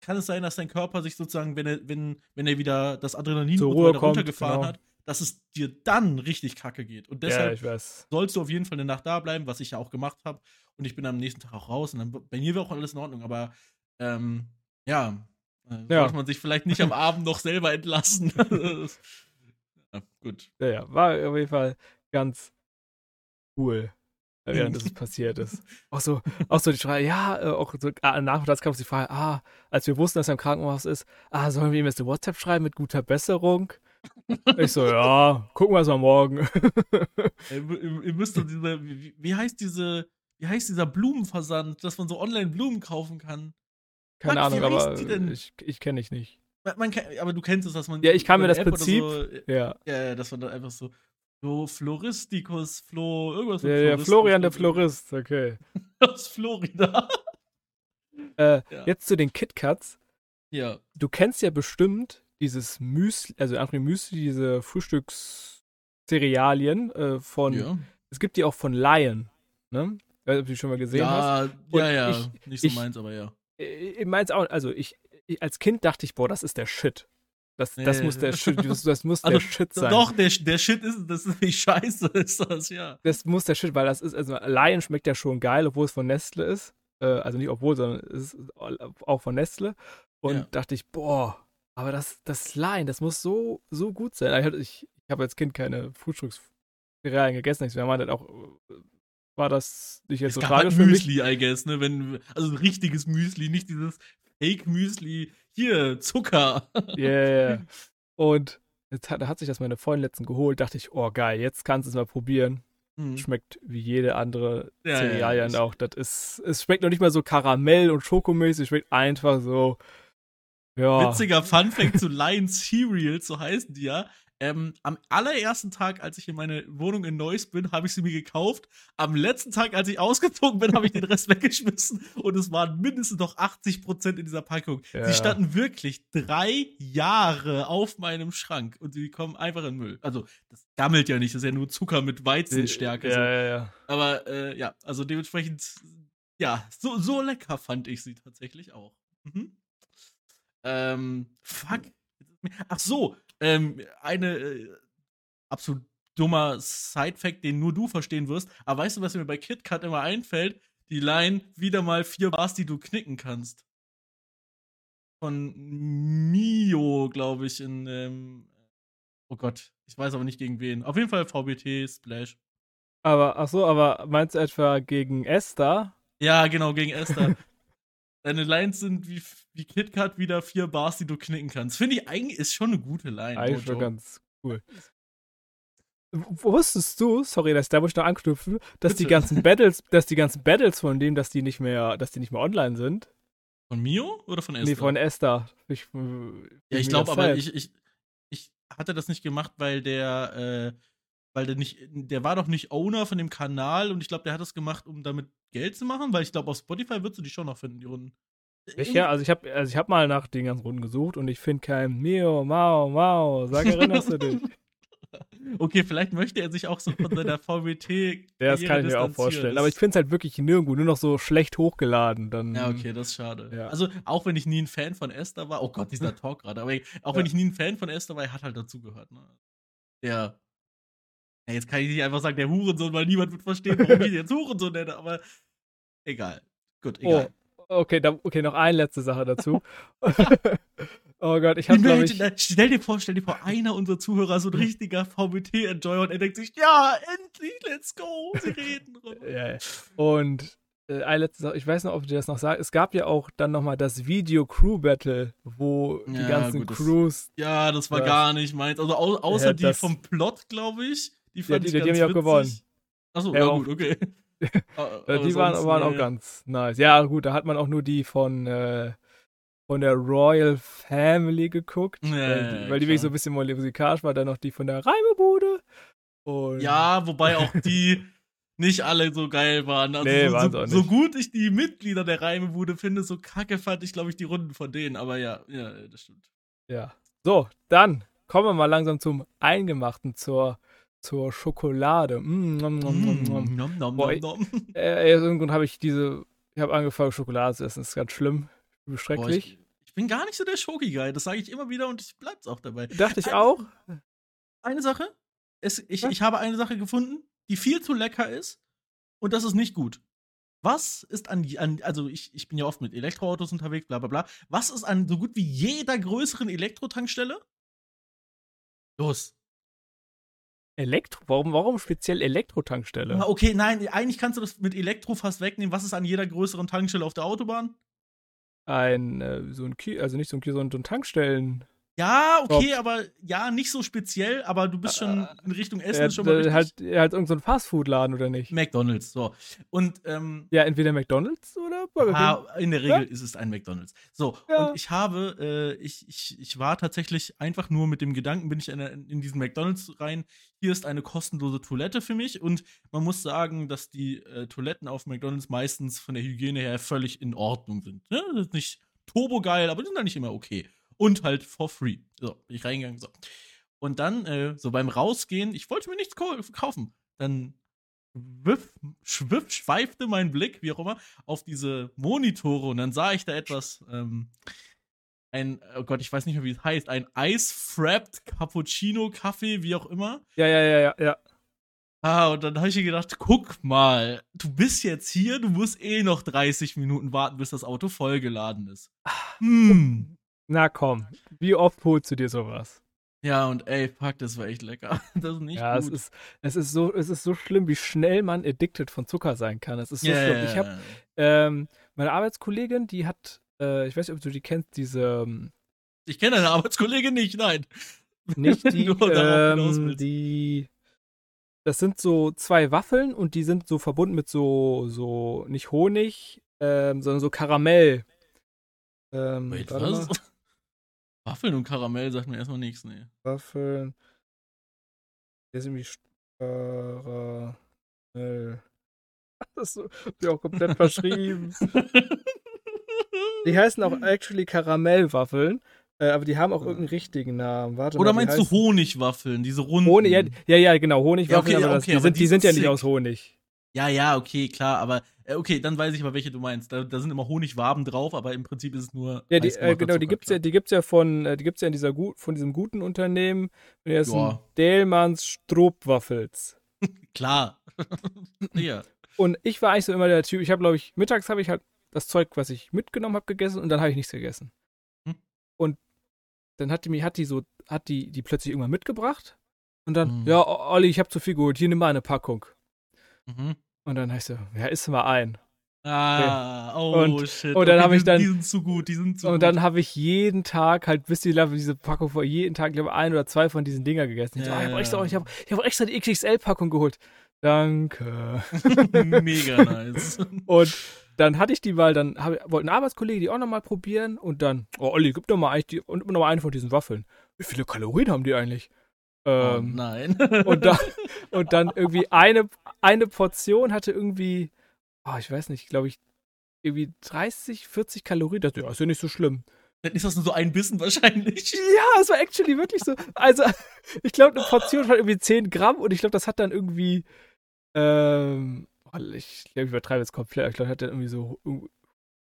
kann es sein, dass dein Körper sich sozusagen, wenn er, wenn, wenn er wieder das Adrenalin Zur Ruhe kommt, runtergefahren genau. hat, dass es dir dann richtig kacke geht. Und Ja, deshalb weiß. sollst du auf jeden Fall eine Nacht da bleiben, was ich ja auch gemacht habe. Und ich bin am nächsten Tag auch raus. Und dann, bei mir war auch alles in Ordnung. Aber ähm, ja, äh, Ja. sollte man sich vielleicht nicht am Abend noch selber entlassen. ja, gut. Ja, ja, war auf jeden Fall ganz cool, äh, während es passiert ist. Auch so, auch so die Frage, ja, äh, auch so ah, nachmittags kam uns die Frage, ah, als wir wussten, dass er im Krankenhaus ist, ah, sollen wir ihm jetzt eine WhatsApp schreiben mit guter Besserung? Ich so, ja, gucken wir es mal morgen. Ey, ihr, ihr müsst doch diese, wie, wie heißt diese, wie heißt dieser Blumenversand, dass man so online Blumen kaufen kann? Keine Mann, Ahnung, aber die denn? ich, ich kenne dich nicht. Man, kann, aber du kennst es, dass man. Ja, ich kann mir das App Prinzip- So, Ja, ja, ja, dass man dann einfach so. Flo, Floristicus, Flo, irgendwas ja, mit ja Florismus Florian der Florist, okay. Aus Florida. Äh, Ja. Jetzt zu den KitKats. Ja. Du kennst ja bestimmt dieses Müsli, also einfach Müsli, diese Frühstückscerealien äh, von, ja. es gibt die auch von Lion, ne? Ich weiß nicht, ob du die schon mal gesehen hast. Ja, Und ja, ja. ich- nicht so ich- meins, aber ja. Ich meins auch, also ich, ich, als Kind dachte ich, boah, das ist der Shit. Das, das Nee. muss der Shit, das, das muss Also, der Shit sein. Doch, der, der Shit ist, das ist nicht scheiße, ist das, ja. Das muss der Shit, weil das ist, also Lion schmeckt ja schon geil, obwohl es von Nestle ist. Äh, also nicht obwohl, sondern es ist auch von Nestle. Und Ja. dachte ich, boah, aber das, das Lion, das muss so, so gut sein. Ich, ich, ich habe als Kind keine Frühstückscerealien gegessen. Ich meinte halt auch, äh, war das nicht jetzt Es so gab tragisch halt für mich? Müsli, I guess, ne? Wenn, also ein richtiges Müsli, nicht dieses Fake-Müsli. Hier, Zucker. Ja, ja. Und jetzt hat, da hat sich das meine Freundin letztens geholt. Dachte ich, oh geil, jetzt kannst du es mal probieren. Hm. Schmeckt wie jede andere Ja, ja, Cerealien ja. auch. Das ist, es schmeckt noch nicht mal so Karamell und Schokomäßig, es schmeckt einfach so. Ja. Witziger Funfact zu Lion Cereals, so heißen die ja. Ähm, am allerersten Tag, als ich in meine Wohnung in Neuss bin, habe ich sie mir gekauft. Am letzten Tag, als ich ausgezogen bin, habe ich den Rest weggeschmissen. Und es waren mindestens noch 80% in dieser Packung. Ja. Sie standen wirklich drei Jahre auf meinem Schrank. Und sie kommen einfach in Müll. Also, das gammelt ja nicht. Das ist ja nur Zucker mit Weizenstärke. Ja, so. ja, ja. Aber äh, ja, also dementsprechend, ja, so, so lecker fand ich sie tatsächlich auch. Mhm. Ähm, fuck. Ach so, ähm, eine äh, absolut dummer Side-Fact, den nur du verstehen wirst. Aber weißt du, was mir bei KitKat immer einfällt? Die Line, wieder mal vier Bars, die du knicken kannst. Von Mio, glaube ich, in, ähm, oh Gott, ich weiß aber nicht gegen wen. Auf jeden Fall VBT, Splash. Aber, ach so, aber meinst du etwa gegen Esther? Ja, genau, gegen Esther. Deine Lines sind wie, wie KitKat wieder vier Bars, die du knicken kannst. Finde ich eigentlich ist schon eine gute Line. Eigentlich schon ganz cool. Wusstest du, sorry, dass da muss ich noch anknüpfen, dass die Bitte. ganzen Battles, dass die ganzen Battles von dem, dass die nicht mehr, dass die nicht mehr online sind? Von Mio oder von Esther? Nee, von Esther. Ich, ja, ich glaube aber, ich, ich, ich hatte das nicht gemacht, weil der, äh, weil der nicht, der war doch nicht Owner von dem Kanal und ich glaube, der hat das gemacht, um damit Geld zu machen, weil ich glaube, auf Spotify würdest du die schon noch finden, die Runden. Ja, also ich habe also ich hab mal nach den ganzen Runden gesucht und ich finde kein Mio, Mao, Mao. Sag, erinnerst du dich? Okay, vielleicht möchte er sich auch so von seiner VWT. Ja, das kann ich mir auch vorstellen. Aber ich finde es halt wirklich nirgendwo, nur noch so schlecht hochgeladen. Dann, Ja, okay, das ist schade. Ja. Also, auch wenn ich nie ein Fan von Esther war, oh Gott, dieser Talk gerade, aber auch wenn Ja. ich nie ein Fan von Esther war, er hat halt dazugehört. Ne? Der. Ja, jetzt kann ich nicht einfach sagen, der Hurensohn, weil niemand wird verstehen, warum ich jetzt Hurensohn nenne, aber egal. Gut, Oh, egal. okay, da, okay, noch eine letzte Sache dazu. oh Gott, ich habe, glaube ich. Imagine, stell dir vor, stell dir vor, einer unserer Zuhörer so ein richtiger VBT-Enjoyer und er denkt sich, ja, endlich, let's go, sie reden. Ja, ja. Und äh, eine letzte Sache, ich weiß noch, ob du das noch sagst. Es gab ja auch dann nochmal das Video Crew Battle, wo die Ja, ganzen gut, das- Crews, Ja, das war Ja. gar nicht meins. Also au außer Ja, die vom Plot, glaube ich. Die Ja, fand die- ich die ganz haben ja auch gewonnen. Achso, Ja, ja, gut, okay. äh, die waren, waren auch ganz nice. Ja, gut, da hat man auch nur die von, äh, von der Royal Family geguckt, Ja, weil, ja, die, ja, weil die wirklich so ein bisschen musikalisch war. Dann noch die von der Reimebude. Und Ja, wobei auch die nicht alle so geil waren. Also Nee, so, waren's so, auch so nicht. gut ich die Mitglieder der Reimebude finde, so kacke fand ich, glaube ich, die Runden von denen. Aber ja, ja, das stimmt. Ja. So, dann kommen wir mal langsam zum Eingemachten, zur, zur Schokolade. Mm, nom, nom, nom, nom. Mm, nom, nom, Boah, nom, nom. Äh, aus irgendeinem Grund habe ich diese, ich habe angefangen, Schokolade zu essen. Das ist ganz schlimm, Boah, schrecklich. ich, ich bin gar nicht so der Schoki-Guy. Das sage ich immer wieder und ich bleib's auch dabei. Dachte ich Eine- auch. Eine Sache. Es, ich, Was? ich habe eine Sache gefunden, die viel zu lecker ist und das ist nicht gut. Was ist an, an also ich, ich bin ja oft mit Elektroautos unterwegs, bla bla bla. Was ist an so gut wie jeder größeren Elektrotankstelle? Los. Elektro, warum, warum speziell Elektrotankstelle? Ah, Okay, nein, eigentlich kannst du das mit Elektro fast wegnehmen. Was ist an jeder größeren Tankstelle auf der Autobahn? Ein, äh, so ein Ki also nicht so ein Ki, sondern so ein Tankstellen. Ja, okay, aber ja, nicht so speziell, aber du bist schon in Richtung Essen Äh, schon mal richtig. halt, halt irgendein so Fastfood-Laden oder nicht? McDonalds, so. Und ähm, Ja, entweder McDonalds oder Burger King. Ah, in der Regel ist es ein McDonalds. So, Ja. und ich habe, äh, ich, ich, ich war tatsächlich einfach nur mit dem Gedanken, bin ich in, in diesen McDonalds rein, hier ist eine kostenlose Toilette für mich und man muss sagen, dass die äh, Toiletten auf McDonalds meistens von der Hygiene her völlig in Ordnung sind. Ne? Das ist nicht turbogeil, aber die sind dann nicht immer okay. Und halt for free. So, bin ich reingegangen, so. Und dann, äh, so beim Rausgehen, ich wollte mir nichts kau- kaufen. Dann schwiff, schwiff, schweifte mein Blick, wie auch immer, auf diese Monitore und dann sah ich da etwas, ähm, ein, oh Gott, ich weiß nicht mehr, wie es heißt, ein Ice-Frapped Cappuccino-Kaffee, wie auch immer. Ja, ja, ja, ja, ja. Ah, und dann habe ich mir gedacht, guck mal, du bist jetzt hier, du musst eh noch 30 Minuten warten, bis das Auto vollgeladen ist. Hm. Na komm, wie oft holst du dir sowas? Ja, und ey, fuck, das war echt lecker. Das ist nicht ja, gut. es ist, es ist so, es ist so schlimm, wie schnell man addicted von Zucker sein kann. Es ist so Ja, schlimm. Ich habe ähm, meine Arbeitskollegin, die hat, äh, ich weiß nicht, ob du die kennst, diese ähm, ich kenne deine Arbeitskollegin nicht, nein. nicht die, ähm, die, das sind so zwei Waffeln und die sind so verbunden mit so, so nicht Honig, ähm, sondern so Karamell. Ähm, Wait, was? mal. Waffeln und Karamell sagt mir erstmal nichts, nee. Waffeln. Der ist irgendwie Karamell. Das ist ja auch komplett verschrieben. Die heißen auch actually Karamellwaffeln, äh, aber die haben auch irgendeinen richtigen Namen. Warte Oder mal, meinst du Honigwaffeln, diese runden? Honig? Ja, ja, genau, Honigwaffeln, Ja, okay, aber, das, okay, die, aber sind, die sind ja nicht aus Honig. Ja, ja, okay, klar, aber äh, okay, dann weiß ich aber, welche du meinst. Da, da sind immer Honigwaben drauf, aber im Prinzip ist es nur. Ja, die, äh, genau, die gibt's ja, die gibt's ja von, äh, die gibt's ja in dieser gut, von diesem guten Unternehmen. Und das Ja. Dellmanns Stroopwaffels. Klar. ja. Und ich war eigentlich so immer der Typ, ich habe, glaube ich, mittags habe ich halt das Zeug, was ich mitgenommen habe, gegessen und dann habe ich nichts gegessen. Hm. Und dann hat die mir, hat die so, hat die, die plötzlich irgendwann mitgebracht und dann, Hm. ja, Olli, ich habe zu viel geholt, hier nimm mal eine Packung. Mhm. Und dann heißt so, ja, isst mal ein. Ah, oh Und- shit. und dann Okay, hab die ich dann- Die sind zu gut, die sind zu und dann habe ich jeden Tag halt, bis die diese Packung vor, jeden Tag, glaube ich, ein oder zwei von diesen Dinger gegessen. Ich, so, Ja, ah, ich habe ja. extra, ich hab, ich hab extra die XXL-Packung geholt. Danke. Mega nice. Und dann hatte ich die mal, dann hab, wollte ein Arbeitskollege die auch nochmal probieren und dann, oh Olli, gib doch mal, eigentlich die, und noch mal eine von diesen Waffeln. Wie viele Kalorien haben die eigentlich? Oh Ähm, nein. und, dann, und dann irgendwie eine, eine Portion hatte irgendwie, oh, ich weiß nicht, glaube ich, irgendwie 30, 40 Kalorien. Das ja, ist ja nicht so schlimm. Dann ist das nur so ein Bissen wahrscheinlich. Ja, es war actually wirklich so. Also, ich glaube, eine Portion hat irgendwie 10 Gramm und ich glaube, das hat dann irgendwie, ähm, oh, ich glaube, ich übertreibe jetzt komplett. Ich glaube, hat dann irgendwie so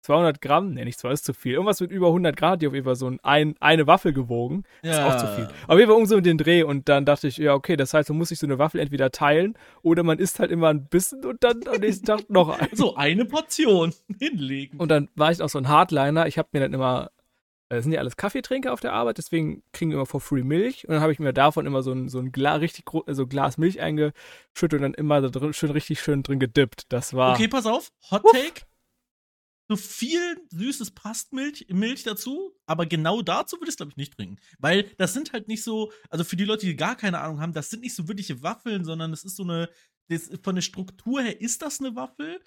200 Gramm, ne, nicht 200, ist zu viel. Irgendwas mit über 100 Grad, die auf jeden Fall so ein, eine Waffel gewogen. Ja. Ist auch zu viel. Auf jeden Fall um so den Dreh und dann dachte ich, ja, okay, das heißt, man muss sich so eine Waffel entweder teilen oder man isst halt immer ein bisschen und dann am nächsten Tag noch ein. So eine Portion hinlegen. Und dann war ich auch so ein Hardliner. Ich habe mir dann immer das sind ja alles Kaffeetrinker auf der Arbeit, deswegen kriegen wir immer for free Milch. Und dann habe ich mir davon immer so ein, so ein Glas, richtig also Glas Milch eingeschüttet und dann immer da drin, schön, richtig schön drin gedippt. Das war. Okay, pass auf. Hot Take. So viel süßes Pastmilch Milch dazu, aber genau dazu würde ich es, glaube ich, nicht trinken. Weil das sind halt nicht so, also für die Leute, die gar keine Ahnung haben, das sind nicht so wirkliche Waffeln, sondern es ist so eine, das, von der Struktur her ist das eine Waffel,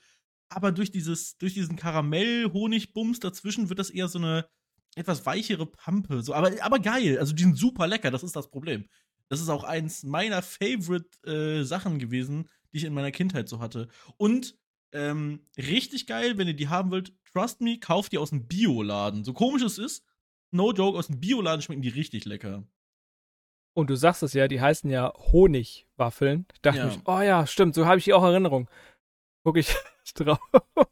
aber durch dieses, durch diesen Karamell-Honigbums dazwischen wird das eher so eine, etwas weichere Pampe. So, aber, aber geil. Also die sind super lecker, das ist das Problem. Das ist auch eins meiner Favorite äh, Sachen gewesen, die ich in meiner Kindheit so hatte. Und ähm, richtig geil, wenn ihr die haben wollt, trust me, kauft die aus dem Bioladen. So komisch es ist, no joke, aus dem Bioladen schmecken die richtig lecker. Und du sagst es ja, die heißen ja Honigwaffeln. Da dachte ja. ich, oh ja, stimmt, so habe ich die auch Erinnerung. Guck ich drauf,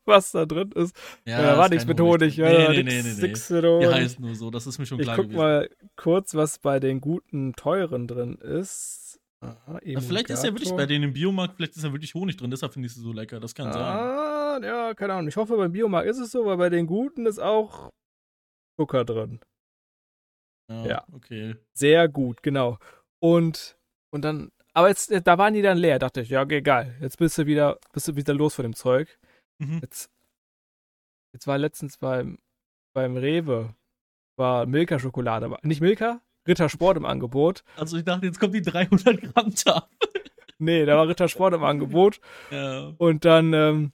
was da drin ist. Ja, da war nichts mit Honig. Nee, ja, nee, nee, nee, nix nee. Die heißt nur so, das ist mir schon klar Ich guck gewesen. mal kurz, was bei den guten, teuren drin ist. Aha, vielleicht ist ja wirklich bei denen im Biomarkt, vielleicht ist ja wirklich Honig drin, deshalb finde ich sie so lecker. Das kann ah, sein. Ja, keine Ahnung. Ich hoffe, beim Biomarkt ist es so, weil bei den guten ist auch Zucker drin. Ja, ja. okay. Sehr gut, genau. Und, und dann aber jetzt, da waren die dann leer, dachte ich, ja, okay, geil. Jetzt bist du wieder, bist du wieder los von dem Zeug. Mhm. Jetzt, jetzt war letztens beim, beim Rewe, war Milka-Schokolade, nicht Milka, Rittersport im Angebot. Also ich dachte, jetzt kommt die 300 Gramm Tafel. nee, da war Rittersport im Angebot. Ja. Und dann, ähm,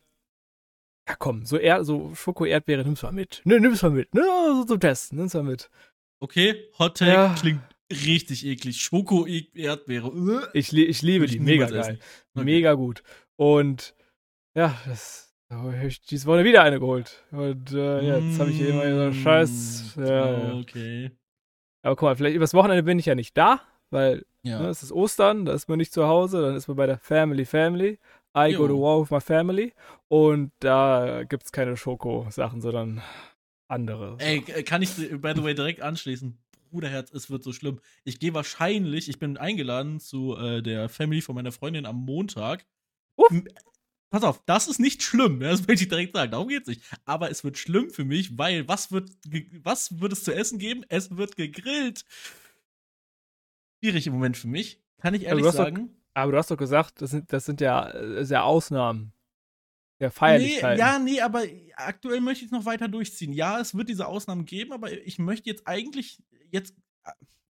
ja komm, so, er so Schoko-Erdbeere nimmst du mal mit. Ne, nimmst du mal mit. Ne, so zum Testen, nimmst du mal mit. Okay, Hot Take ja. klingt richtig eklig. Schoko-Erdbeere. Ich, li ich liebe die, mega geil. Okay. Mega gut. Und ja, das, da habe ich dieses Woche wieder eine geholt. Und äh, jetzt habe ich hier immer so Scheiß. Mm, ja, okay. Aber guck mal, vielleicht übers Wochenende bin ich ja nicht da, weil ja. ne, es ist Ostern, da ist man nicht zu Hause, dann ist man bei der Family Family. I jo. go to war with my family. Und da gibt es keine Schoko-Sachen, sondern andere. Ey, kann ich, by the way, direkt anschließen. Bruderherz, es wird so schlimm. Ich gehe wahrscheinlich, ich bin eingeladen zu äh, der Family von meiner Freundin am Montag. Uff. Pass auf, das ist nicht schlimm, das möchte ich direkt sagen, darum geht es nicht. Aber es wird schlimm für mich, weil was wird, was wird es zu essen geben? Es wird gegrillt. Schwierig im Moment für mich, kann ich ehrlich sagen. Doch, aber du hast doch gesagt, das sind, das sind ja, das äh, ja Ausnahmen der Feierlichkeiten. Nee, ja, nee, aber aktuell möchte ich es noch weiter durchziehen. Ja, es wird diese Ausnahmen geben, aber ich möchte jetzt eigentlich jetzt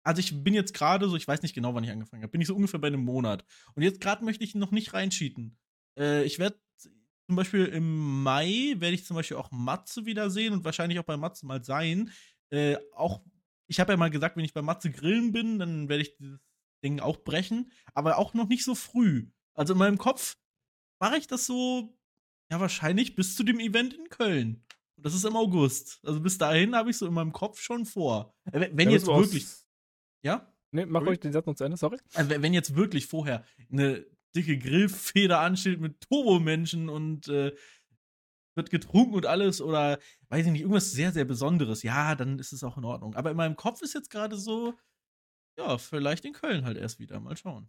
also ich bin jetzt gerade so, ich weiß nicht genau, wann ich angefangen habe, bin ich so ungefähr bei einem Monat. Und jetzt gerade möchte ich noch nicht reincheaten. Äh, ich werde zum Beispiel im Mai werde ich zum Beispiel auch Matze wiedersehen und wahrscheinlich auch bei Matze mal sein. Äh, auch, ich habe ja mal gesagt, wenn ich bei Matze grillen bin, dann werde ich dieses Ding auch brechen, aber auch noch nicht so früh. Also in meinem Kopf mache ich das so ja, wahrscheinlich bis zu dem Event in Köln. Und das ist im August. Also bis dahin habe ich so in meinem Kopf schon vor. Äh, wenn ja, jetzt wirklich. Ja? Nee, mach ruhig den Satz noch zu Ende, sorry. Also wenn jetzt wirklich vorher eine dicke Grillfeder ansteht mit Turbomenschen und äh, wird getrunken und alles oder weiß ich nicht, irgendwas sehr, sehr Besonderes, ja, dann ist es auch in Ordnung. Aber in meinem Kopf ist jetzt gerade so, ja, vielleicht in Köln halt erst wieder. Mal schauen.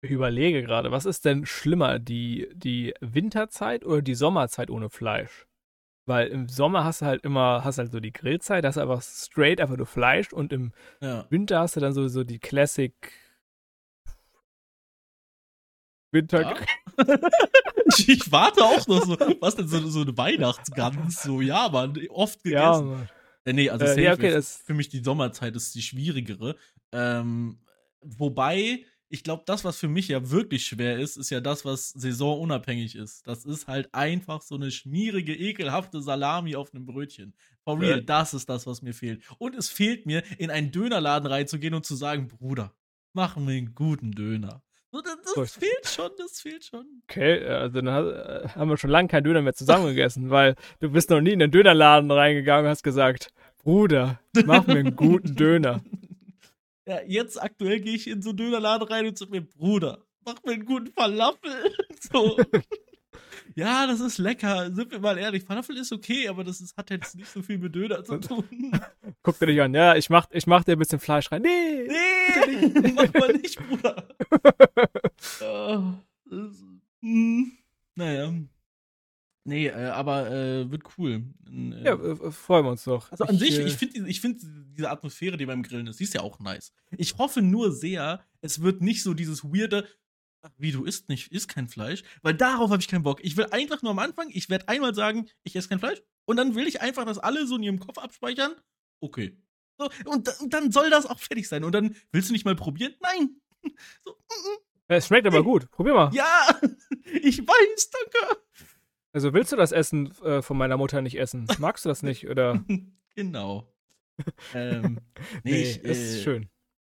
Ich überlege gerade, was ist denn schlimmer, die, die Winterzeit oder die Sommerzeit ohne Fleisch? Weil im Sommer hast du halt immer, hast halt so die Grillzeit, hast du einfach straight einfach nur Fleisch und im ja. Winter hast du dann so, so die Classic Winter. Ja? ich, warte auch noch so, was denn so, so eine Weihnachtsgans, so, ja, man, oft gegessen. Ja, Mann. Äh, nee, also äh, ja, okay, für mich die Sommerzeit ist die schwierigere. Ähm, wobei, ich glaube, das, was für mich ja wirklich schwer ist, ist ja das, was saisonunabhängig ist. Das ist halt einfach so eine schmierige, ekelhafte Salami auf einem Brötchen. For real, ja. das ist das, was mir fehlt. Und es fehlt mir, in einen Dönerladen reinzugehen und zu sagen, Bruder, machen wir einen guten Döner. Das, das fehlt schon, das fehlt schon. Okay, also dann haben wir schon lange keinen Döner mehr zusammen gegessen, weil du bist noch nie in den Dönerladen reingegangen und hast gesagt, Bruder, mach mir einen guten Döner. Ja, jetzt aktuell gehe ich in so einen Dönerladen rein und sag mir, Bruder, mach mir einen guten Falafel. So. ja, das ist lecker. Sind wir mal ehrlich, Falafel ist okay, aber das ist, hat jetzt nicht so viel mit Döner zu tun. Guck dir dich an, ja, ich mach, ich mach dir ein bisschen Fleisch rein. Nee! Nee, mach mal nicht, Bruder. Ah, das, hm, naja. Nee, äh, aber äh, wird cool. Äh, Ja, äh, freuen wir uns doch. Also an sich, äh, ich finde diese, ich find diese Atmosphäre, die beim Grillen ist, die ist ja auch nice. Ich hoffe nur sehr, es wird nicht so dieses weirde, wie du isst nicht, isst kein Fleisch, weil darauf habe ich keinen Bock. Ich will einfach nur am Anfang, ich werde einmal sagen, ich esse kein Fleisch und dann will ich einfach, dass alle so in ihrem Kopf abspeichern, okay. So, und, und dann soll das auch fertig sein. Und dann willst du nicht mal probieren? Nein. So, mm, mm. Es schmeckt aber gut. Probier mal. ja, ich weiß, danke. Also willst du das Essen äh, von meiner Mutter nicht essen? Magst du das nicht? Oder? Genau. ähm, nee, Nee, ich, ist äh, schön.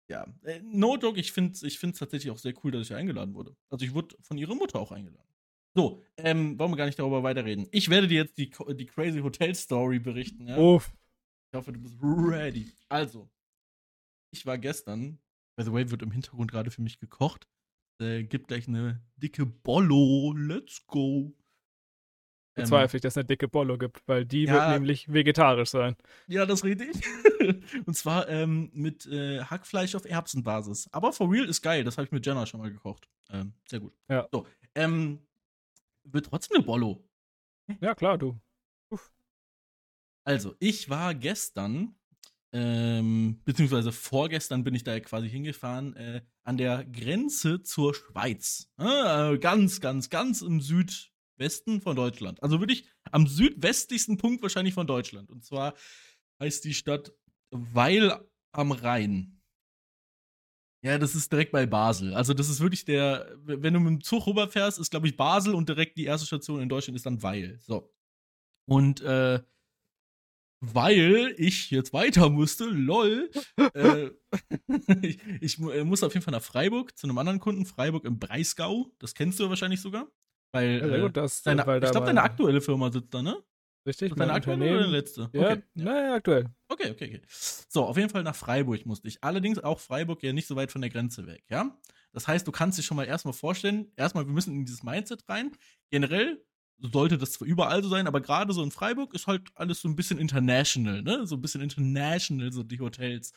Ja, äh, no joke, ich finde es ich find's tatsächlich auch sehr cool, dass ich eingeladen wurde. Also ich wurde von ihrer Mutter auch eingeladen. So, ähm, wollen wir gar nicht darüber weiterreden. Ich werde dir jetzt die, die crazy Hotel Story berichten. Ja? Uff. Ich hoffe, du bist ready. Also, ich war gestern, by the way, wird im Hintergrund gerade für mich gekocht. Äh, gibt gleich eine dicke Bollo. Let's go. Ähm, Bezweifle ich, dass es eine dicke Bollo gibt, weil die Ja. wird nämlich vegetarisch sein. Ja, das rede ich. Und zwar ähm, mit äh, Hackfleisch auf Erbsenbasis. Aber for real ist geil. Das habe ich mit Jenna schon mal gekocht. Ähm, sehr gut. Ja. So, ähm, wird trotzdem eine Bollo. Ja, klar, du. Also, ich war gestern, ähm, beziehungsweise vorgestern bin ich da quasi hingefahren, äh, an der Grenze zur Schweiz. Äh, ganz, ganz, ganz im Südwesten von Deutschland. Also wirklich am südwestlichsten Punkt wahrscheinlich von Deutschland. Und zwar heißt die Stadt Weil am Rhein. Ja, das ist direkt bei Basel. Also, das ist wirklich der, wenn du mit dem Zug rüberfährst, ist, glaube ich, Basel und direkt die erste Station in Deutschland ist dann Weil. So. Und, äh, weil ich jetzt weiter musste, lol. äh, ich ich äh, muss auf jeden Fall nach Freiburg zu einem anderen Kunden, Freiburg im Breisgau. Das kennst du wahrscheinlich sogar. Weil, Ja, äh, gut, dass, deine, weil ich glaube, deine aktuelle Firma sitzt da, ne? Richtig, deine aktuelle oder deine letzte? Ja, Okay. naja, aktuell. Okay, okay, okay. So, auf jeden Fall nach Freiburg musste ich. Allerdings auch Freiburg ja nicht so weit von der Grenze weg, ja? Das heißt, du kannst dir schon mal erstmal vorstellen, erstmal, wir müssen in dieses Mindset rein. Generell sollte das zwar überall so sein, aber gerade so in Freiburg ist halt alles so ein bisschen international, ne? So ein bisschen international, so die Hotels.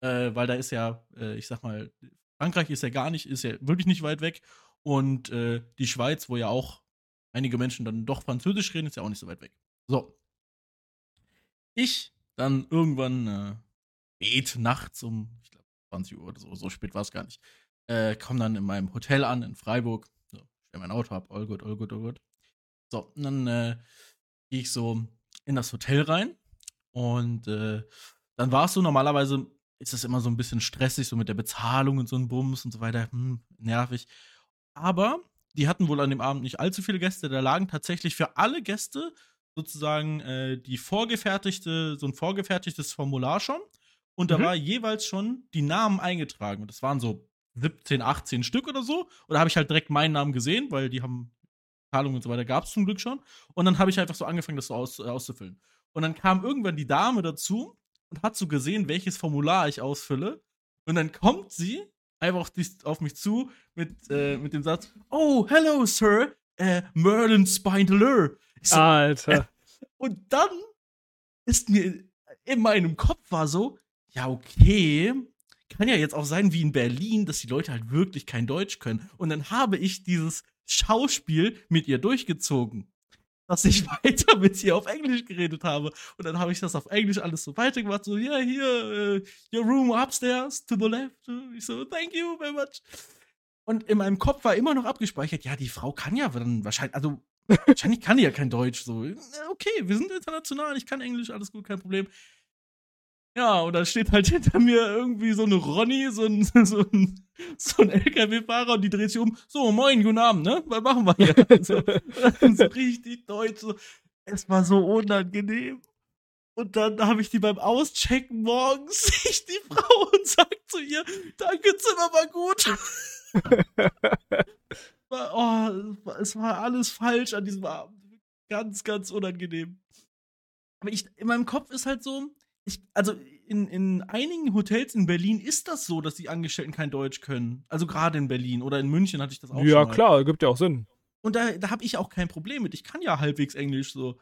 Äh, weil da ist ja, äh, ich sag mal, Frankreich ist ja gar nicht, ist ja wirklich nicht weit weg. Und äh, die Schweiz, wo ja auch einige Menschen dann doch Französisch reden, ist ja auch nicht so weit weg. So. Ich dann irgendwann äh, spät nachts um, ich glaube, 20 Uhr oder so, so spät war es gar nicht, äh, komme dann in meinem Hotel an in Freiburg. So, stell mein Auto ab, all gut, all gut, all gut. So, und dann äh, gehe ich so in das Hotel rein und äh, dann war es so, normalerweise ist es immer so ein bisschen stressig, so mit der Bezahlung und so ein Bums und so weiter, hm, nervig. Aber die hatten wohl an dem Abend nicht allzu viele Gäste, da lagen tatsächlich für alle Gäste sozusagen äh, die vorgefertigte, so ein vorgefertigtes Formular schon. Und da Mhm. war jeweils schon die Namen eingetragen. Und das waren so 17, 18 Stück oder so. Und da habe ich halt direkt meinen Namen gesehen, weil die haben Zahlungen und so weiter gab es zum Glück schon. Und dann habe ich einfach so angefangen, das so aus, äh, auszufüllen. Und dann kam irgendwann die Dame dazu und hat so gesehen, welches Formular ich ausfülle. Und dann kommt sie einfach auf, mich zu mit, äh, mit dem Satz: Oh, hello, Sir, äh, Merlin Spindler. So, Alter. und dann ist mir in meinem Kopf war so, ja, okay, kann ja jetzt auch sein wie in Berlin, dass die Leute halt wirklich kein Deutsch können. Und dann habe ich dieses Schauspiel mit ihr durchgezogen. Dass ich weiter mit ihr auf Englisch geredet habe. Und dann habe ich das auf Englisch alles so weitergemacht. So, ja, hier, äh, your room upstairs to the left. Ich so, thank you very much. Und in meinem Kopf war immer noch abgespeichert, ja, die Frau kann ja dann wahrscheinlich, also wahrscheinlich kann die ja kein Deutsch. So, "Ja, okay, wir sind international, ich kann Englisch, alles gut, kein Problem. Ja, und dann steht halt hinter mir irgendwie so eine Ronny, so ein, so ein, so ein LKW-Fahrer und die dreht sich um. So, moin, guten Abend, ne? Was machen wir hier? so, so richtig deutsch. So. Es war so unangenehm. Und dann habe ich die beim Auschecken morgens, ich die Frau und sag zu ihr, danke, Zimmer war gut. oh, es war alles falsch an diesem Abend. Ganz, ganz unangenehm. Aber ich, in meinem Kopf ist halt so, ich, also in, in einigen Hotels in Berlin ist das so, dass die Angestellten kein Deutsch können. Also gerade in Berlin oder in München hatte ich das auch Ja, klar, gibt ja auch Sinn. Und da, da habe ich auch kein Problem mit. Ich kann ja halbwegs Englisch so.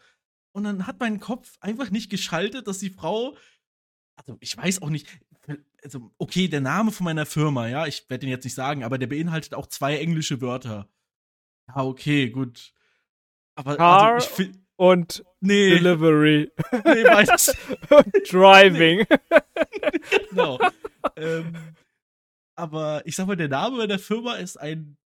Und dann hat mein Kopf einfach nicht geschaltet, dass die Frau, also ich weiß auch nicht, also okay, der Name von meiner Firma, ja, ich werde den jetzt nicht sagen, aber der beinhaltet auch zwei englische Wörter. Ja, okay, gut. Aber Car also ich find, Und nee, Delivery. nee, weiß Driving. genau. ähm, aber ich sag mal, der Name meiner Firma ist ein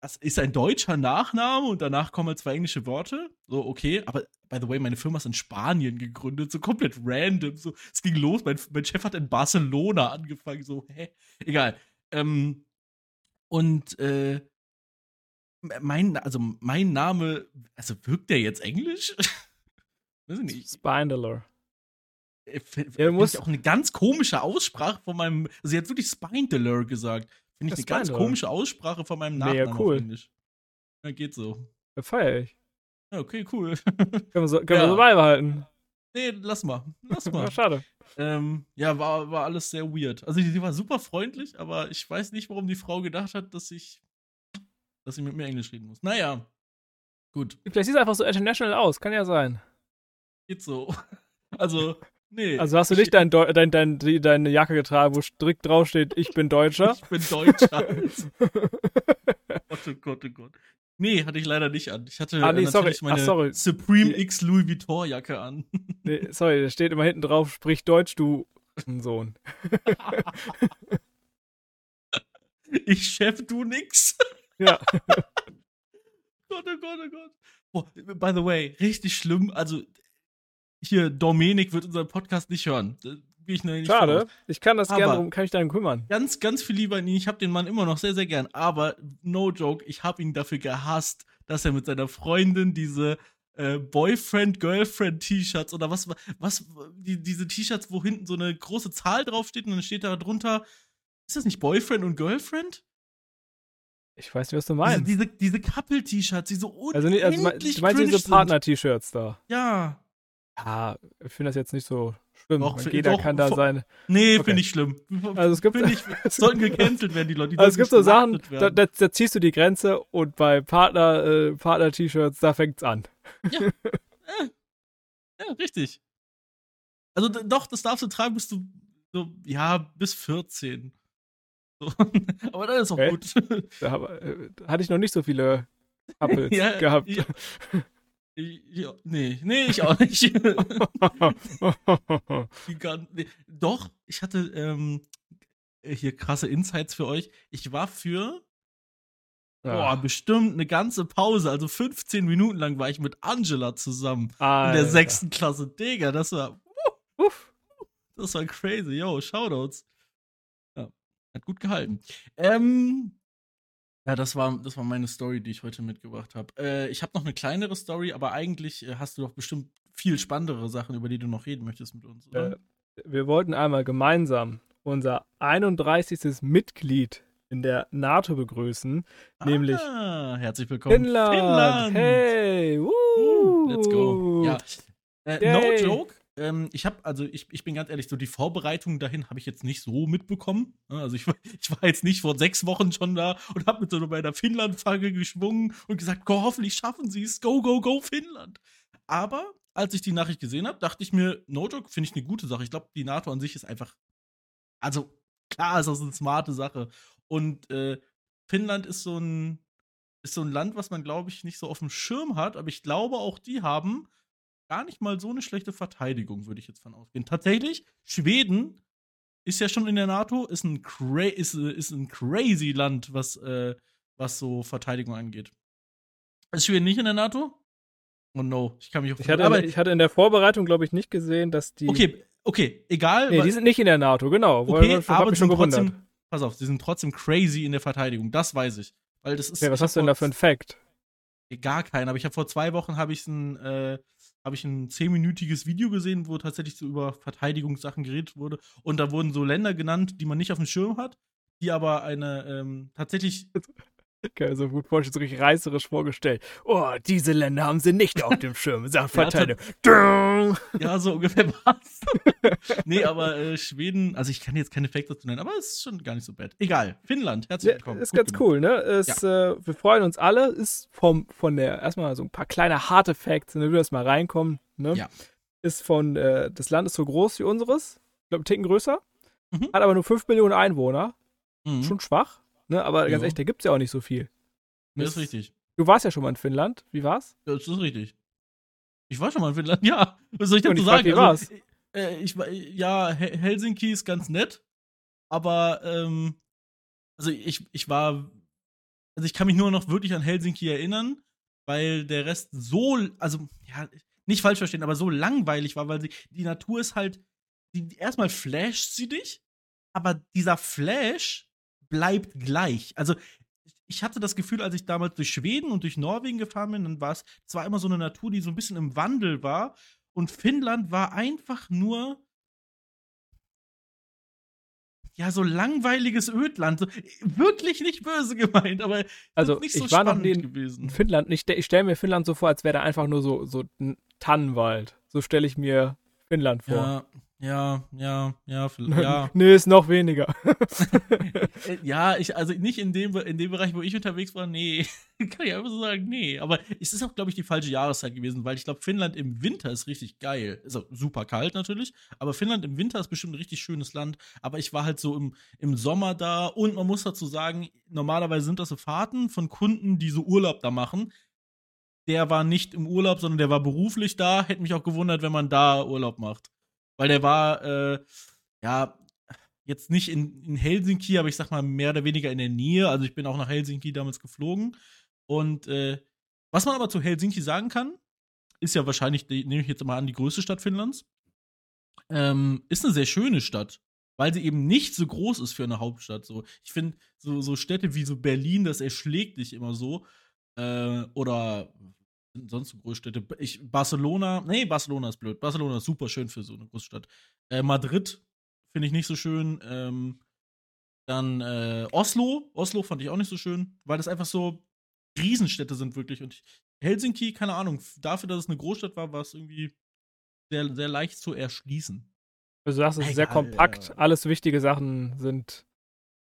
das ist ein deutscher Nachname und danach kommen halt zwei englische Worte. So, okay, aber by the way, meine Firma ist in Spanien gegründet, so komplett random. So, es ging los, mein, mein Chef hat in Barcelona angefangen, so, hä? Egal. Ähm, und äh, mein, also mein Name, also wirkt der jetzt englisch? Weiß ich nicht. Spindler. Äh, Ja, du musst- auch eine ganz komische Aussprache von meinem. Also sie hat wirklich Spindler gesagt. Finde ich eine ganz komische Aussprache von meinem Mega Nachnamen cool. auf Englisch. Ja, geht so. Ja, feier ich. Ja, okay, cool. Können wir so, können Ja. wir so beibehalten. nee, lass mal. Lass mal. schade. ähm, ja, war, war alles sehr weird. Also die, die war super freundlich, aber ich weiß nicht, warum die Frau gedacht hat, dass ich. Dass sie mit mir Englisch reden muss. Naja. Gut, Vielleicht sieht es einfach so international aus. Kann ja sein. geht so. Also, nee. Also hast du nicht dein, dein, dein, deine Jacke getragen, wo strikt draufsteht, ich bin Deutscher. Ich bin Deutscher. Gott, oh Gott, oh Gott. Nee, hatte ich leider nicht an. Ich hatte Ah, nee, sorry. natürlich meine Ach, sorry. Supreme X Louis Vuitton Jacke an. nee, sorry, da steht immer hinten drauf, sprich Deutsch, du Sohn. Ich Chef, du nix. Ja. Gott, oh Gott, oh Gott. Oh, by the way, richtig schlimm. Also, hier, Dominik wird unseren Podcast nicht hören. Ich nicht Schade. von aus. Ich kann das gerne Aber- drum, kann ich darum kümmern. Ganz, ganz viel lieber an ihn. Ich habe den Mann immer noch sehr, sehr gern. Aber, no joke, ich habe ihn dafür gehasst, dass er mit seiner Freundin diese äh, Boyfriend-Girlfriend-T-Shirts oder was, was, die, diese T-Shirts, wo hinten so eine große Zahl draufsteht und dann steht da drunter, ist das nicht Boyfriend und Girlfriend? Ich weiß nicht, was du Diese, meinst. diese, diese Couple-T-Shirts, die so unendlich also, nicht, also me- du meinst diese. Partner-T-Shirts da? Ja. Ja, ich finde das jetzt nicht so schlimm. Doch, Jeder doch, kann da sein. Nee, Okay. finde ich schlimm. Also es gibt, ich, sollten gecancelt werden, die Leute. Die also es gibt so Sachen, da, da, da ziehst du die Grenze und bei Partner, äh, Partner-T-Shirts, da fängt's an. Ja, richtig. Also doch, das darfst du tragen, bis du so, ja, bis 14. Aber dann ist auch Okay. gut. Da, hab- äh, da hatte ich noch nicht so viele Couples Ja, gehabt. ja. Ja, nee, nee, ich auch nicht. Nee. Doch, ich hatte ähm, hier krasse Insights für euch. Ich war für boah, Ja. bestimmt eine ganze Pause, also 15 Minuten lang war ich mit Angela zusammen in der Alter. sechsten Klasse. Digga, das war Uff. Das war crazy, yo, Shoutouts. Hat gut gehalten. Ähm, ja, das war, das war meine Story, die ich heute mitgebracht habe. Äh, ich habe noch eine kleinere Story, aber eigentlich äh, hast du doch bestimmt viel spannendere Sachen, über die du noch reden möchtest mit uns, oder? Äh, wir wollten einmal gemeinsam unser 31. Mitglied in der NATO begrüßen, nämlich ah, herzlich willkommen. Finnland. Finnland. Hey, woo. Uh, let's go. Ja. Äh, no joke. Ähm, ich habe, also ich, ich bin ganz ehrlich, so die Vorbereitung dahin habe ich jetzt nicht so mitbekommen. Ne, Also ich, war- ich war jetzt nicht vor sechs Wochen schon da und habe mit so meiner Finnland-Flagge geschwungen und gesagt, go, hoffentlich schaffen sie es. Go, go, go, Finnland. Aber als ich die Nachricht gesehen habe, dachte ich mir, no joke, finde ich eine gute Sache. Ich glaube, die NATO an sich ist einfach, also klar ist das eine smarte Sache. Und äh, Finnland ist so ein, ist so ein Land, was man, glaube ich, nicht so auf dem Schirm hat, aber ich glaube, auch die haben gar nicht mal so eine schlechte Verteidigung, würde ich jetzt von ausgehen. Tatsächlich, Schweden ist ja schon in der NATO, ist ein, cra ist, ist ein crazy Land, was, äh, was so Verteidigung angeht. Ist Schweden nicht in der NATO? Oh no, ich kann mich auf Ich hatte, aber, ich hatte in der Vorbereitung, glaube ich, nicht gesehen, dass die. Okay, okay, egal. Nee, die sind nicht in der NATO, genau. okay, hab aber schon gewundert. trotzdem, pass auf, sie sind trotzdem crazy in der Verteidigung, das weiß ich. Weil das ist Okay, was hast du denn da für einen Fact? Gar keinen, aber ich habe vor zwei Wochen habe ich ein, äh, habe ich ein zehnminütiges Video gesehen, wo tatsächlich so über Verteidigungssachen geredet wurde. Und da wurden so Länder genannt, die man nicht auf dem Schirm hat, die aber eine ähm, tatsächlich Kann mir so gut vorstellen, so richtig reißerisch vorgestellt. Oh, diese Länder haben sie nicht auf dem Schirm, sagt Verteidigung. ja, so ungefähr was. nee, aber äh, Schweden, also ich kann jetzt keine Facts dazu nennen, aber es ist schon gar nicht so bad. Egal, Finnland, herzlich willkommen. Ja, ist Gut ganz gemacht. cool, ne? Ist, ja. äh, wir freuen uns alle, ist vom, von der, erstmal so ein paar kleine harte Facts, wenn wir erstmal reinkommen, ne? Ja. Ist von, äh, das Land ist so groß wie unseres, ich glaube, ein Ticken größer, mhm. hat aber nur 5 Millionen Einwohner. Mhm. Schon schwach. Ne? Aber ganz ehrlich, da gibt es ja auch nicht so viel. Das, ist richtig. Du warst ja schon mal in Finnland. Wie war's? Das ist richtig. Ich war schon mal in Finnland, ja. Was soll ich dazu sagen? Wie war's? Also, äh, ich, ja, Helsinki ist ganz nett, aber ähm, also ich, ich war, also ich kann mich nur noch wirklich an Helsinki erinnern, weil der Rest so, also ja, nicht falsch verstehen, aber so langweilig war, weil sie, die Natur ist halt, die, erstmal flasht sie dich, aber dieser Flash bleibt gleich. Also ich hatte das Gefühl, als ich damals durch Schweden und durch Norwegen gefahren bin, dann war es zwar immer so eine Natur, die so ein bisschen im Wandel war. Und Finnland war einfach nur ja, so langweiliges Ödland. So, wirklich nicht böse gemeint, aber also, nicht so ich war noch nie gewesen. Finnland. Ich, ich stelle mir Finnland so vor, als wäre da einfach nur so, so ein Tannenwald. So stelle ich mir Finnland vor. Ja, ja, ja, ja, ja. nee, ist noch weniger. Äh, ja, ich, also nicht in dem, in dem Bereich, wo ich unterwegs war, nee. Kann ich einfach so sagen, nee. Aber es ist auch, glaube ich, die falsche Jahreszeit gewesen, weil ich glaube, Finnland im Winter ist richtig geil. Also super kalt natürlich, aber Finnland im Winter ist bestimmt ein richtig schönes Land. Aber ich war halt so im, im Sommer da und man muss dazu sagen, normalerweise sind das so Fahrten von Kunden, die so Urlaub da machen. Der war nicht im Urlaub, sondern der war beruflich da. Hätte mich auch gewundert, wenn man da Urlaub macht weil der war, äh, ja, jetzt nicht in, in Helsinki, aber ich sag mal mehr oder weniger in der Nähe. Also ich bin auch nach Helsinki damals geflogen. Und äh, was man aber zu Helsinki sagen kann, ist ja wahrscheinlich, nehme ich jetzt mal an, die größte Stadt Finnlands. Ähm, ist eine sehr schöne Stadt, weil sie eben nicht so groß ist für eine Hauptstadt. So, ich finde, so, so Städte wie so Berlin, das erschlägt dich immer so. Äh, oder sonst so Großstädte? Ich, Barcelona, nee, Barcelona ist blöd. Barcelona ist super schön für so eine Großstadt. Äh, Madrid finde ich nicht so schön. Ähm, dann äh, Oslo. Oslo fand ich auch nicht so schön, weil das einfach so Riesenstädte sind wirklich. Und Helsinki, keine Ahnung, dafür, dass es eine Großstadt war, war es irgendwie sehr, sehr leicht zu erschließen. Also du sagst, es ist sehr kompakt. Ja. Alles wichtige Sachen sind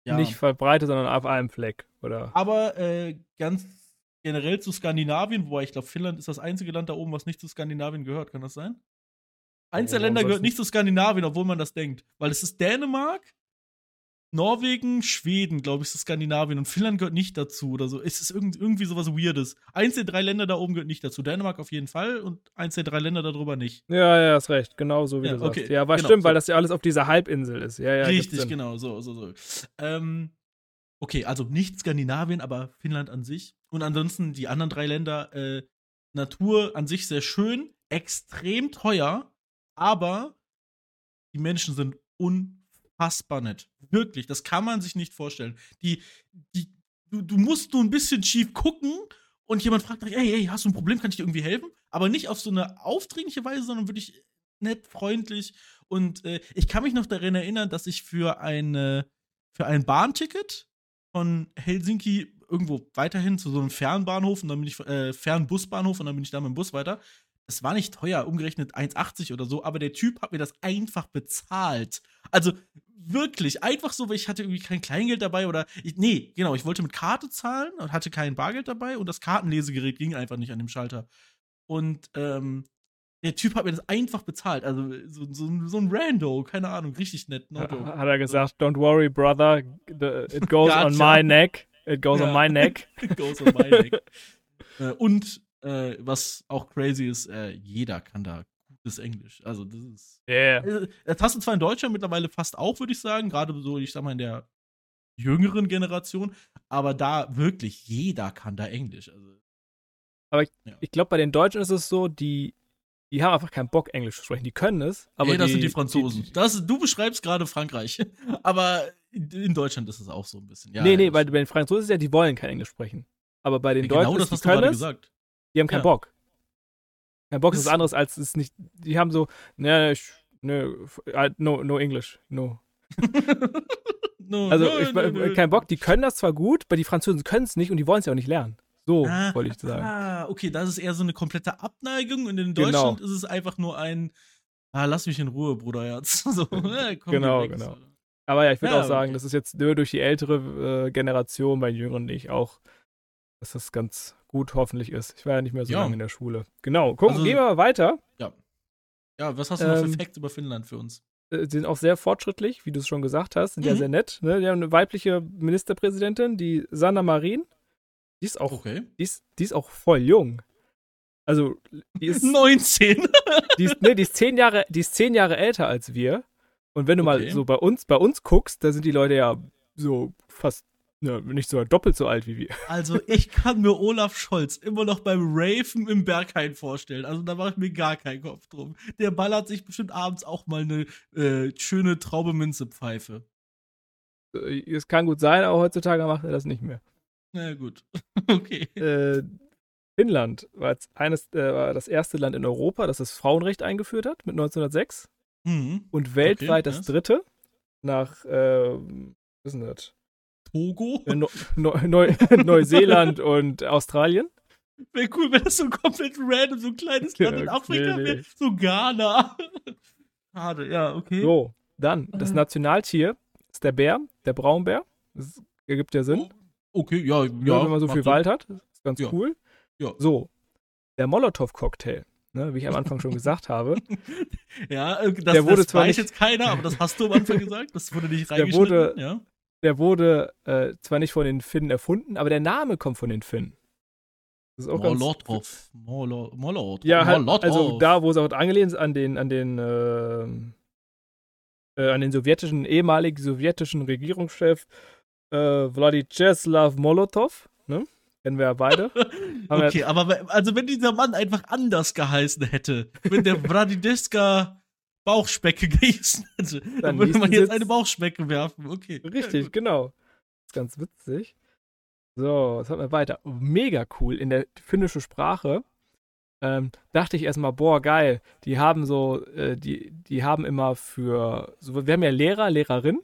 ja. nicht verbreitet, sondern auf einem Fleck, oder? Aber äh, ganz generell zu Skandinavien, wobei ich glaube, Finnland ist das einzige Land da oben, was nicht zu Skandinavien gehört. Kann das sein? Eins der Länder gehört nicht zu Skandinavien, obwohl man das denkt. Weil es ist Dänemark, Norwegen, Schweden, glaube ich, ist Skandinavien und Finnland gehört nicht dazu oder so. Es ist irgendwie sowas Weirdes. Eins der drei Länder da oben gehört nicht dazu. Dänemark auf jeden Fall und eins der drei Länder darüber nicht. Ja, ja, hast recht. Genau so wie ja, du okay. sagst. Ja, aber genau, stimmt, so. weil das ja alles auf dieser Halbinsel ist. Ja, ja, Richtig, genau, so, so, so. Ähm, okay, also nicht Skandinavien, aber Finnland an sich. Und ansonsten die anderen drei Länder, äh, Natur an sich sehr schön, extrem teuer, aber die Menschen sind unfassbar nett. Wirklich, das kann man sich nicht vorstellen. Die, die, du, du musst nur ein bisschen schief gucken und jemand fragt dich, hey, hey, hast du ein Problem, kann ich dir irgendwie helfen? Aber nicht auf so eine aufdringliche Weise, sondern wirklich nett, freundlich. Und äh, ich kann mich noch daran erinnern, dass ich für eine für ein Bahnticket von Helsinki irgendwo weiterhin zu so einem Fernbahnhof und dann bin ich, äh, Fernbusbahnhof und dann bin ich da mit dem Bus weiter. Es war nicht teuer, umgerechnet 1,80 oder so, aber der Typ hat mir das einfach bezahlt. Also wirklich, einfach so, weil ich hatte irgendwie kein Kleingeld dabei oder. Ich, nee, genau, ich wollte mit Karte zahlen und hatte kein Bargeld dabei und das Kartenlesegerät ging einfach nicht an dem Schalter. Und ähm, der Typ hat mir das einfach bezahlt. Also so, so, so ein Rando, keine Ahnung, richtig nett. No hat er gesagt, don't worry, brother, it goes on my neck. It goes ja. on my neck. it goes on my neck. äh, und äh, was auch crazy ist, äh, jeder kann da gutes Englisch. Also das ist. Yeah. Das hast du zwar in Deutschland mittlerweile fast auch, würde ich sagen, gerade so, ich sag mal, in der jüngeren Generation, aber da wirklich jeder kann da Englisch. Also, aber ich, ja. ich glaube, bei den Deutschen ist es so, die die haben einfach keinen Bock, Englisch zu sprechen. Die können es, aber. Nee, das die, sind die Franzosen. Die, das, du beschreibst gerade Frankreich. aber in Deutschland ist es auch so ein bisschen. Ja, nee, nee, weil bei den Franzosen ist ja, die wollen kein Englisch sprechen. Aber bei den ja, Deutschen, genau das, was die können es, gesagt. die haben keinen ja. Bock. Kein Bock ist was anderes als es nicht. Die haben so, ne, ne, no, no English, no. no, also, no, ich no, kein Bock, die können das zwar gut, aber die Franzosen können es nicht und die wollen es ja auch nicht lernen. So ah, wollte ich sagen. Ah, okay, das ist eher so eine komplette Abneigung und in genau. Deutschland genau. ist es einfach nur ein, ah, lass mich in Ruhe, Bruderherz. so, ja, genau, genau. Aber ja, ich würde ja, auch sagen, das ist jetzt nur durch die ältere äh, Generation, bei Jüngeren nicht auch, dass das ganz gut hoffentlich ist. Ich war ja nicht mehr so ja. lange in der Schule. Genau, gucken, also, gehen wir mal weiter. Ja. Ja, was hast du noch für ähm, Facts über Finnland für uns? Äh, sind auch sehr fortschrittlich, wie du es schon gesagt hast, sind mhm. ja sehr nett. Ne? Die haben eine weibliche Ministerpräsidentin, die Sanna Marin. Die ist auch, okay. die ist, die ist auch voll jung. Also, die ist 19. die ist, nee, die ist zehn Jahre, die ist zehn Jahre älter als wir. Und wenn du okay. mal so bei uns, bei uns guckst, da sind die Leute ja so fast ja, nicht so doppelt so alt wie wir. Also ich kann mir Olaf Scholz immer noch beim Raven im Berghain vorstellen. Also da mache ich mir gar keinen Kopf drum. Der ballert sich bestimmt abends auch mal eine äh, schöne Traube Minzepfeife. Äh, es kann gut sein, aber heutzutage macht er das nicht mehr. Na gut. okay. Äh, Finnland war, jetzt eines, äh, war das erste Land in Europa, das das Frauenrecht eingeführt hat mit 1906. Mhm. Und weltweit okay, das dritte nach, äh, was ist denn das? Togo? Äh, Neu Neu Neuseeland und Australien. Wäre cool, wenn das so komplett random, so ein kleines Land in Afrika wäre. So Ghana. Schade, ja, okay. So, dann, das Nationaltier ist der Bär, der Braunbär. Das ergibt ja Sinn. Oh, okay, ja, ja. wenn man so viel Wald hat. Das ist ganz ja. cool. Ja. So, der Molotow-Cocktail. Ne, wie ich am Anfang schon gesagt habe. ja, äh, das, der wurde das zwar weiß nicht, jetzt keiner, aber das hast du am Anfang gesagt. Das wurde nicht reingeschnitten. Der wurde, ja? der wurde äh, zwar nicht von den Finnen erfunden, aber der Name kommt von den Finnen. Das ist auch Molotov. Molotov. Molotov. Ja, halt, Molotov. also da, wo es auch angelehnt ist an den, an den, äh, äh, an den sowjetischen, ehemaligen sowjetischen Regierungschef äh, Wladyslaw Molotov, ne? Kennen wir ja beide. okay, aber also wenn dieser Mann einfach anders geheißen hätte, wenn der Wladyslaw Bauchspecke gießen hätte, dann, dann würde man jetzt eine Bauchspecke werfen. Okay. Richtig, ja, genau. Das ist ganz witzig. So, was hat man weiter? Mega cool. In der finnischen Sprache ähm, dachte ich erstmal, boah, geil. Die haben so, äh, die, die haben immer für, so, wir haben ja Lehrer, Lehrerin.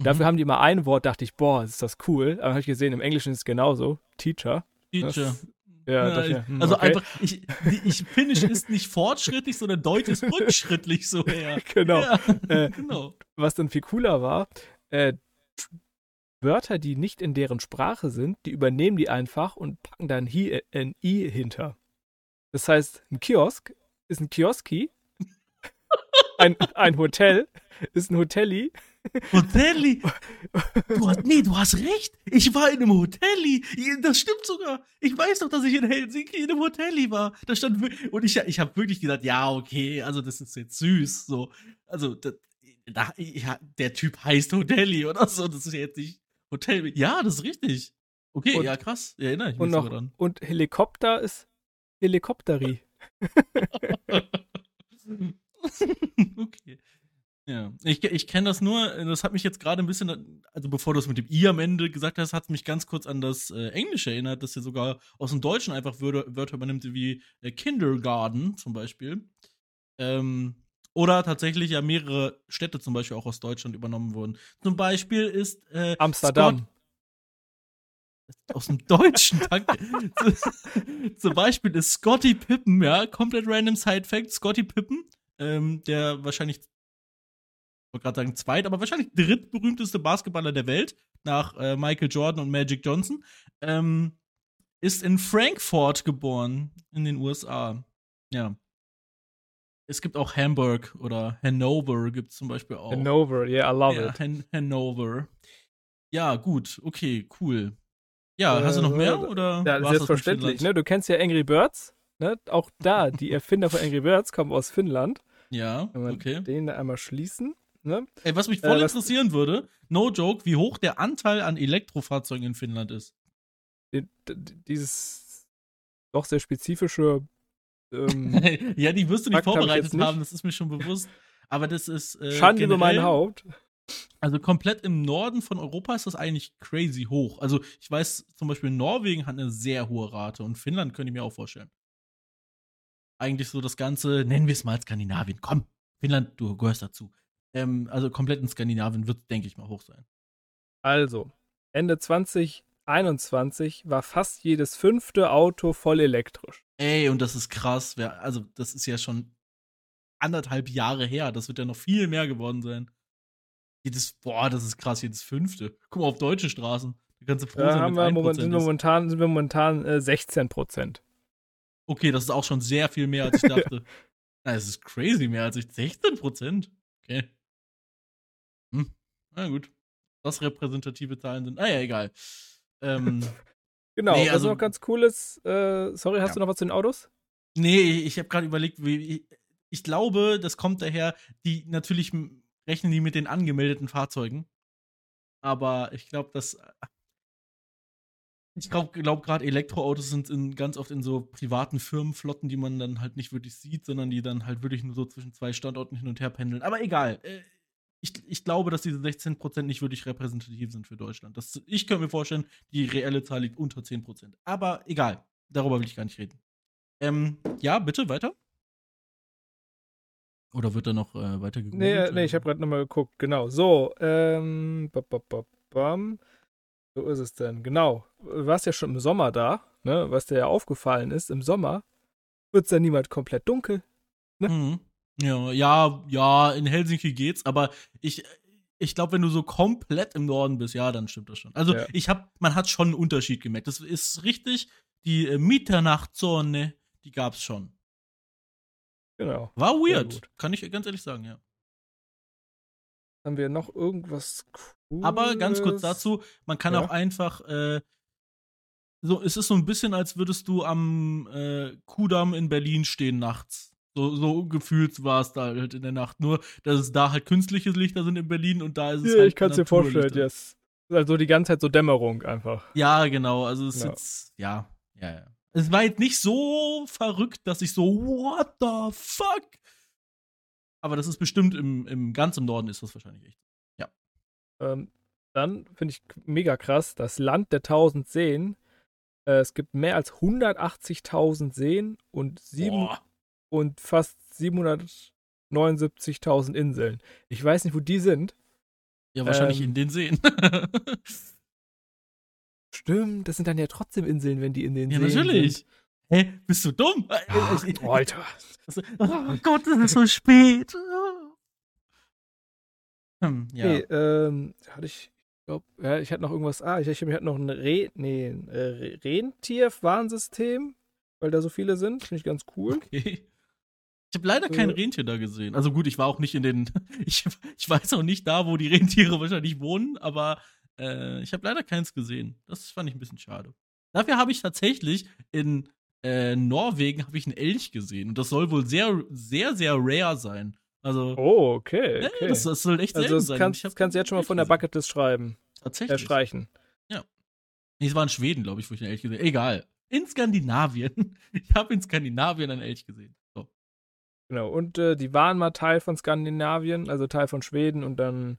Mhm. Dafür haben die immer ein Wort, dachte ich, boah, ist das cool. Aber habe ich gesehen, im Englischen ist es genauso. Teacher. Teacher. Das, ja, ja, ja. Hm, also okay. einfach, ich, ich Finnisch ist nicht fortschrittlich, sondern Deutsch ist rückschrittlich so her. Genau. Ja, äh, genau. Was dann viel cooler war, äh, Wörter, die nicht in deren Sprache sind, die übernehmen die einfach und packen dann hi, ein i hinter. Das heißt, ein Kiosk ist ein Kioski, ein, ein Hotel ist ein Hotelli Hotelli. Du hast, nee, du hast recht. Ich war in einem Hotelli. Das stimmt sogar. Ich weiß doch, dass ich in Helsinki in einem Hotelli war. Da stand und ich, ich habe wirklich gedacht, ja, okay, also das ist jetzt süß. So, also da, ja, der Typ heißt Hotelli oder so. Das ist jetzt nicht Hotel. Ja, das ist richtig. Okay, und, ja, krass. Ja, erinnere ich mich und noch, dran. Und Helikopter ist Helikopteri. okay. Ja, ich, ich kenne das nur, das hat mich jetzt gerade ein bisschen, also bevor du es mit dem I am Ende gesagt hast, hat es mich ganz kurz an das äh, Englische erinnert, dass ja sogar aus dem Deutschen einfach Wörter, Wörter übernimmt, wie äh, Kindergarten zum Beispiel. Ähm, oder tatsächlich ja mehrere Städte zum Beispiel auch aus Deutschland übernommen wurden. Zum Beispiel ist äh, Amsterdam. Scott aus dem Deutschen, danke. zum Beispiel ist Scotty Pippen, ja, komplett random Side Fact, Scotty Pippen, ähm, der wahrscheinlich wollte gerade sagen zweit, aber wahrscheinlich drittberühmteste Basketballer der Welt nach äh, Michael Jordan und Magic Johnson, ähm, ist in Frankfurt geboren in den USA. Ja. Es gibt auch Hamburg oder Hanover gibt es zum Beispiel auch. Hanover, yeah, I love ja, it. Han Hanover. Ja, gut, okay, cool. Ja, äh, hast du noch mehr? Oder ja, selbstverständlich. Ne? Du kennst ja Angry Birds. Ne? Auch da, die Erfinder von Angry Birds kommen aus Finnland. Ja, Wenn wir okay. Den da einmal schließen. Ne? Ey, was mich voll äh, interessieren würde, no joke, wie hoch der Anteil an Elektrofahrzeugen in Finnland ist. Dieses doch sehr spezifische. Ähm, ja, die wirst du nicht vorbereitet nicht. haben, das ist mir schon bewusst. Aber das ist. Äh, Schande über mein Haupt. Also komplett im Norden von Europa ist das eigentlich crazy hoch. Also ich weiß zum Beispiel, Norwegen hat eine sehr hohe Rate und Finnland könnte ich mir auch vorstellen. Eigentlich so das Ganze, nennen wir es mal Skandinavien. Komm, Finnland, du gehörst dazu ähm, also komplett in Skandinavien wird, denke ich mal, hoch sein. Also, Ende 2021 war fast jedes fünfte Auto voll elektrisch. Ey, und das ist krass. Also, das ist ja schon anderthalb Jahre her. Das wird ja noch viel mehr geworden sein. Jedes, boah, das ist krass, jedes fünfte. Guck mal auf deutsche Straßen. Da kannst du froh da sein, haben wir moment, sind, wir momentan, sind wir momentan äh, 16 Prozent. Okay, das ist auch schon sehr viel mehr, als ich dachte. das ist crazy, mehr als ich. 16 Prozent? Okay. Na gut. Das repräsentative Zahlen sind. Ah ja, egal. Ähm, genau, nee, also, was noch ganz cool ist, äh, sorry, hast ja. du noch was zu den Autos? Nee, ich habe gerade überlegt, wie, ich, ich glaube, das kommt daher, die natürlich rechnen die mit den angemeldeten Fahrzeugen. Aber ich glaube, dass. Ich glaube glaub, gerade Elektroautos sind in, ganz oft in so privaten Firmenflotten, die man dann halt nicht wirklich sieht, sondern die dann halt wirklich nur so zwischen zwei Standorten hin und her pendeln. Aber egal. Äh, ich, ich glaube, dass diese 16% nicht wirklich repräsentativ sind für Deutschland. Das, ich könnte mir vorstellen, die reelle Zahl liegt unter 10%. Aber egal. Darüber will ich gar nicht reden. Ähm, ja, bitte weiter. Oder wird da noch äh, weiter gegoogelt? Nee, nee ich habe gerade nochmal geguckt. Genau. So, ähm, bam, so ist es denn. Genau. Du warst ja schon im Sommer da, ne? Was dir ja aufgefallen ist, im Sommer wird es ja niemand komplett dunkel. Ne? Mhm. Ja, ja, ja, in Helsinki geht's, aber ich, ich glaube, wenn du so komplett im Norden bist, ja, dann stimmt das schon. Also ja. ich habe, man hat schon einen Unterschied gemerkt. Das ist richtig. Die äh, Mitternachtzone, die gab's schon. Genau. War weird, kann ich ganz ehrlich sagen, ja. Haben wir noch irgendwas Cooles? Aber ganz kurz dazu, man kann ja. auch einfach, äh, so, es ist so ein bisschen, als würdest du am äh, Kudamm in Berlin stehen nachts. So, so gefühlt war es da halt in der Nacht. Nur, dass es da halt künstliche Lichter sind in Berlin und da ist es ja, halt. Ich kann es dir vorstellen, yes. Also die ganze Zeit so Dämmerung einfach. Ja, genau. Also es ist ja. jetzt, ja, ja, ja es war jetzt nicht so verrückt, dass ich so, what the fuck? Aber das ist bestimmt im, im ganz im Norden ist das wahrscheinlich echt. Ja. Ähm, dann finde ich mega krass, das Land der tausend Seen. Äh, es gibt mehr als 180.000 Seen und sieben Boah. Und fast 779.000 Inseln. Ich weiß nicht, wo die sind. Ja, wahrscheinlich ähm, in den Seen. Stimmt, das sind dann ja trotzdem Inseln, wenn die in den ja, Seen natürlich. sind. Hä, bist du dumm? Ach, Alter. Oh Gott, das ist so spät. Hm, ja. Nee, ähm, hatte ich, ich glaube, ja, ich hatte noch irgendwas, ah, ich, ich hatte noch ein Re, nee, äh, Rentier-Warnsystem, weil da so viele sind, finde ich ganz cool. Okay. Ich habe leider kein äh. Rentier da gesehen. Also gut, ich war auch nicht in den, ich, ich weiß auch nicht da, wo die Rentiere wahrscheinlich wohnen, aber äh, ich habe leider keins gesehen. Das fand ich ein bisschen schade. Dafür habe ich tatsächlich in äh, Norwegen ich einen Elch gesehen und das soll wohl sehr, sehr, sehr rare sein. Also. Oh, okay. okay. das, das, soll echt also selten sein. Kannst, das kannst du jetzt schon mal von der Bucketlist schreiben. Tatsächlich. Äh, streichen. Ja. Nee, es war in Schweden, glaube ich, wo ich einen Elch gesehen habe. Egal. In Skandinavien. Ich habe in Skandinavien einen Elch gesehen. Genau. Und äh, die waren mal Teil von Skandinavien, also Teil von Schweden und dann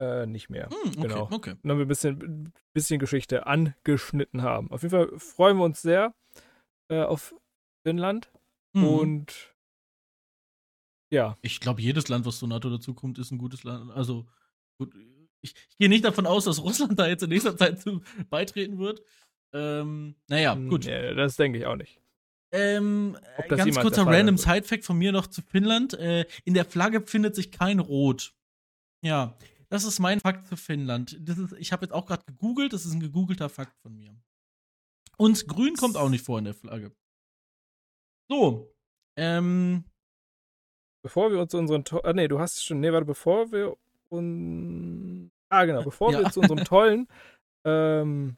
äh, nicht mehr. Hm, okay, genau. Okay. Und dann wir ein bisschen, bisschen Geschichte angeschnitten haben. Auf jeden Fall freuen wir uns sehr äh, auf Finnland. Mhm. Und ja. Ich glaube, jedes Land, was zur NATO dazukommt, ist ein gutes Land. Also, gut, ich, ich gehe nicht davon aus, dass Russland da jetzt in nächster Zeit zu beitreten wird. Ähm, naja, hm, gut. Ja, das denke ich auch nicht. Ähm, ganz kurzer random Side-Fact von mir noch zu Finnland. Äh, in der Flagge findet sich kein Rot. Ja, das ist mein Fakt zu Finnland. Das ist, ich habe jetzt auch gerade gegoogelt, das ist ein gegoogelter Fakt von mir. Und grün kommt auch nicht vor in der Flagge. So. Ähm. Bevor wir uns zu unseren. Ah, nee, du hast schon. Nee, warte, bevor wir. Un ah, genau. Bevor ja. wir zu unserem tollen. Ähm,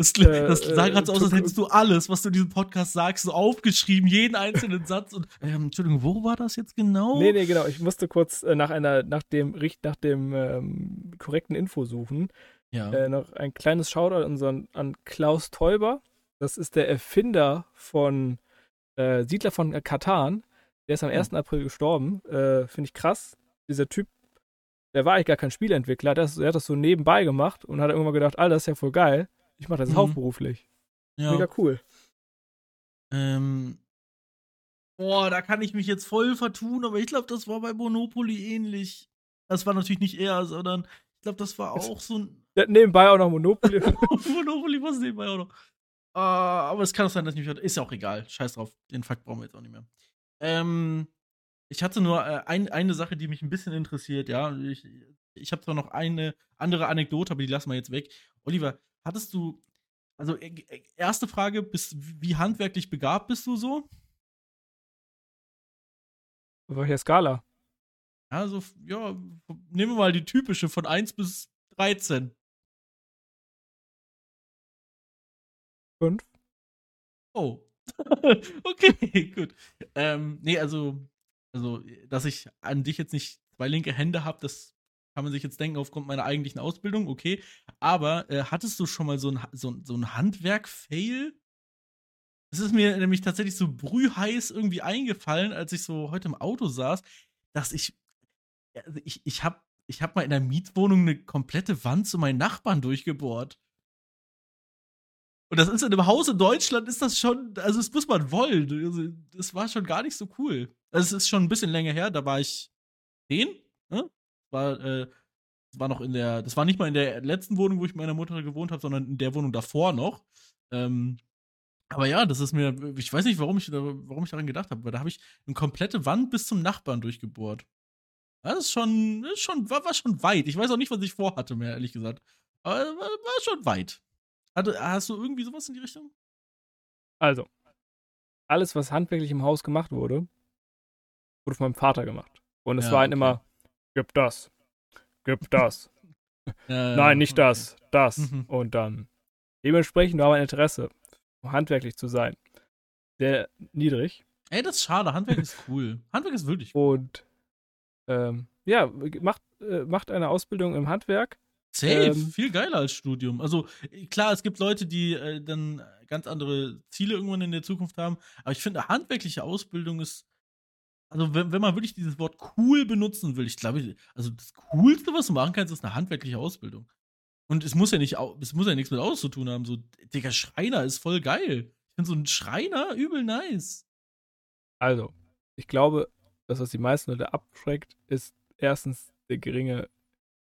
das, das sah gerade so aus, als hättest du alles, was du in diesem Podcast sagst, so aufgeschrieben, jeden einzelnen Satz. Und, ähm, Entschuldigung, wo war das jetzt genau? Nee, nee, genau. Ich musste kurz äh, nach einer, nach dem, nach dem ähm, korrekten Info suchen. Ja. Äh, noch ein kleines Shoutout unseren, an Klaus Teuber. Das ist der Erfinder von äh, Siedler von Katan. Der ist am 1. April gestorben. Äh, Finde ich krass. Dieser Typ, der war eigentlich gar kein Spielentwickler. Der, der hat das so nebenbei gemacht und hat irgendwann gedacht, Alter, das ist ja voll geil ich mache das mhm. hauptberuflich. Ja. Mega cool. Ähm, Boah, da kann ich mich jetzt voll vertun, aber ich glaube, das war bei Monopoly ähnlich. Das war natürlich nicht er, sondern ich glaube, das war auch so ein. Der hat nebenbei auch noch Monopoly. Monopoly war nebenbei auch noch. Uh, aber es kann auch sein, dass ich mich. Ist ja auch egal. Scheiß drauf. Den Fakt brauchen wir jetzt auch nicht mehr. Ähm, ich hatte nur äh, ein, eine Sache, die mich ein bisschen interessiert, ja. Ich, ich habe zwar noch eine andere Anekdote, aber die lassen wir jetzt weg. Oliver, hattest du. Also, äh, äh, erste Frage: bist, Wie handwerklich begabt bist du so? Auf welcher Skala? Also, ja, nehmen wir mal die typische von 1 bis 13. 5. Oh. okay, gut. Ähm, nee, also, also, dass ich an dich jetzt nicht zwei linke Hände habe, das kann man sich jetzt denken aufgrund meiner eigentlichen Ausbildung, okay. Aber äh, hattest du schon mal so ein, so, so ein Handwerk-Fail? Es ist mir nämlich tatsächlich so brühheiß irgendwie eingefallen, als ich so heute im Auto saß, dass ich, also ich, ich habe ich hab mal in der Mietwohnung eine komplette Wand zu meinen Nachbarn durchgebohrt. Und das ist in einem Haus in Deutschland, ist das schon, also das muss man wollen. Also, das war schon gar nicht so cool. Also es ist schon ein bisschen länger her, da war ich zehn, ne? War, äh, das war noch in der, das war nicht mal in der letzten Wohnung, wo ich mit meiner Mutter gewohnt habe, sondern in der Wohnung davor noch. Ähm, aber ja, das ist mir, ich weiß nicht, warum ich, warum ich daran gedacht habe, weil da habe ich eine komplette Wand bis zum Nachbarn durchgebohrt. Das ist schon, ist schon war, war schon weit. Ich weiß auch nicht, was ich vorhatte, mehr ehrlich gesagt. Aber war, war schon weit. Hatte, hast du irgendwie sowas in die Richtung? Also, alles, was handwerklich im Haus gemacht wurde, wurde von meinem Vater gemacht. Und es ja, war halt okay. immer, gib das, gib das. ja, Nein, nicht okay. das, das. Mhm. Und dann. Dementsprechend war mein Interesse handwerklich zu sein, sehr niedrig. Ey, das ist schade. Handwerk ist cool. Handwerk ist wirklich cool. Und ähm, ja, macht, äh, macht eine Ausbildung im Handwerk. Safe, ähm, viel geiler als Studium. Also klar, es gibt Leute, die äh, dann ganz andere Ziele irgendwann in der Zukunft haben, aber ich finde, handwerkliche Ausbildung ist, also wenn, wenn man wirklich dieses Wort cool benutzen will, ich glaube, also das Coolste, was du machen kannst, ist eine handwerkliche Ausbildung. Und es muss ja nicht, es muss ja nichts mit Aus zu tun haben. So, Digga, Schreiner ist voll geil. Ich finde so ein Schreiner übel nice. Also, ich glaube, das, was die meisten Leute abschreckt, ist erstens der geringe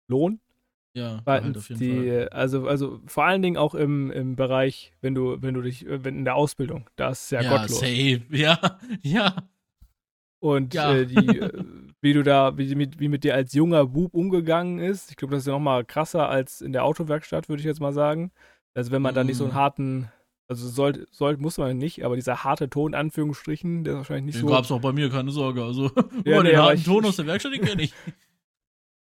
Lohn. Ja, halt auf jeden die, Fall. Also, also vor allen Dingen auch im, im Bereich, wenn du, wenn du dich, wenn in der Ausbildung, da ist es ja, ja gottlos. Safe. Ja, ja. Und ja. äh, die, äh, wie du da, wie mit, wie mit dir als junger Bub umgegangen ist, ich glaube, das ist ja nochmal krasser als in der Autowerkstatt, würde ich jetzt mal sagen. Also wenn man mm. da nicht so einen mhm. harten, also soll, soll, muss man nicht, aber dieser harte Ton, in Anführungsstrichen, der ist wahrscheinlich nicht den so. gab's auch bei mir, keine Sorge. Also, ja, nee, den harten ich, Ton aus der Werkstatt, den kenne ich.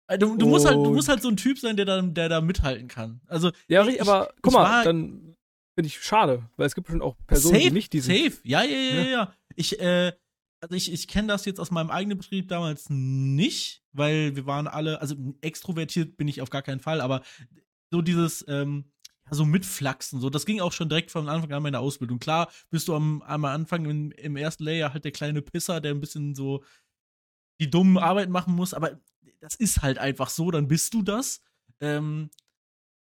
Äh, du, du, musst halt, du musst halt so ein Typ sein, der da, der da mithalten kann. Also, ja, ich, aber guck mal, dann finde ich schade, weil es gibt schon auch Personen, safe, die nicht diese. Safe, ja, ja, ja, ja. ja. Ich, äh, also ich, ich kenne das jetzt aus meinem eigenen Betrieb damals nicht, weil wir waren alle, also extrovertiert bin ich auf gar keinen Fall, aber so dieses, ähm, so mitflachsen, so, das ging auch schon direkt von Anfang an meiner Ausbildung. Klar, bist du am, am Anfang im, im ersten Layer halt der kleine Pisser, der ein bisschen so die dummen Arbeiten machen muss, aber das ist halt einfach so, dann bist du das. Ähm,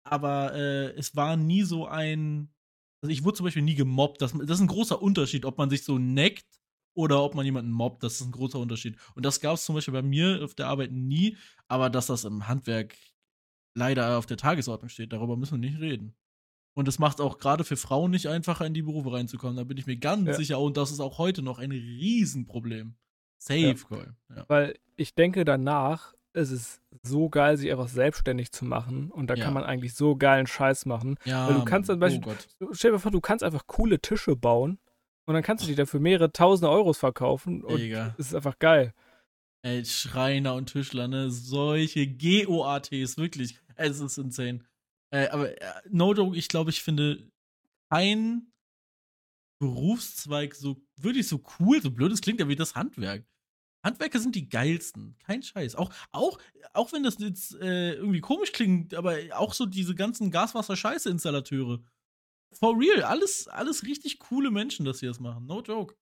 aber äh, es war nie so ein, also ich wurde zum Beispiel nie gemobbt. Das, das ist ein großer Unterschied, ob man sich so neckt oder ob man jemanden mobbt. Das ist ein großer Unterschied. Und das gab es zum Beispiel bei mir auf der Arbeit nie, aber dass das im Handwerk leider auf der Tagesordnung steht, darüber müssen wir nicht reden. Und es macht auch gerade für Frauen nicht einfacher, in die Berufe reinzukommen. Da bin ich mir ganz ja. sicher. Und das ist auch heute noch ein Riesenproblem. Safe, ja. Call. Ja. Weil ich denke, danach ist es so geil, sich einfach selbstständig zu machen. Und da ja. kann man eigentlich so geilen Scheiß machen. Ja, Weil du kannst dann, Beispiel, oh stell dir vor, du kannst einfach coole Tische bauen und dann kannst du die dafür mehrere tausende Euros verkaufen und es ist einfach geil. Ey, Schreiner und Tischler, ne? Solche GOATs, wirklich. Es ist insane. Äh, aber äh, no joke, ich glaube, ich finde kein Berufszweig so wirklich so cool, so blöd es klingt ja wie das Handwerk. Handwerker sind die geilsten. Kein Scheiß. Auch, auch, auch wenn das jetzt äh, irgendwie komisch klingt, aber auch so diese ganzen Gaswasser-Scheiße-Installateure. For real, alles, alles richtig coole Menschen, dass sie das machen. No joke.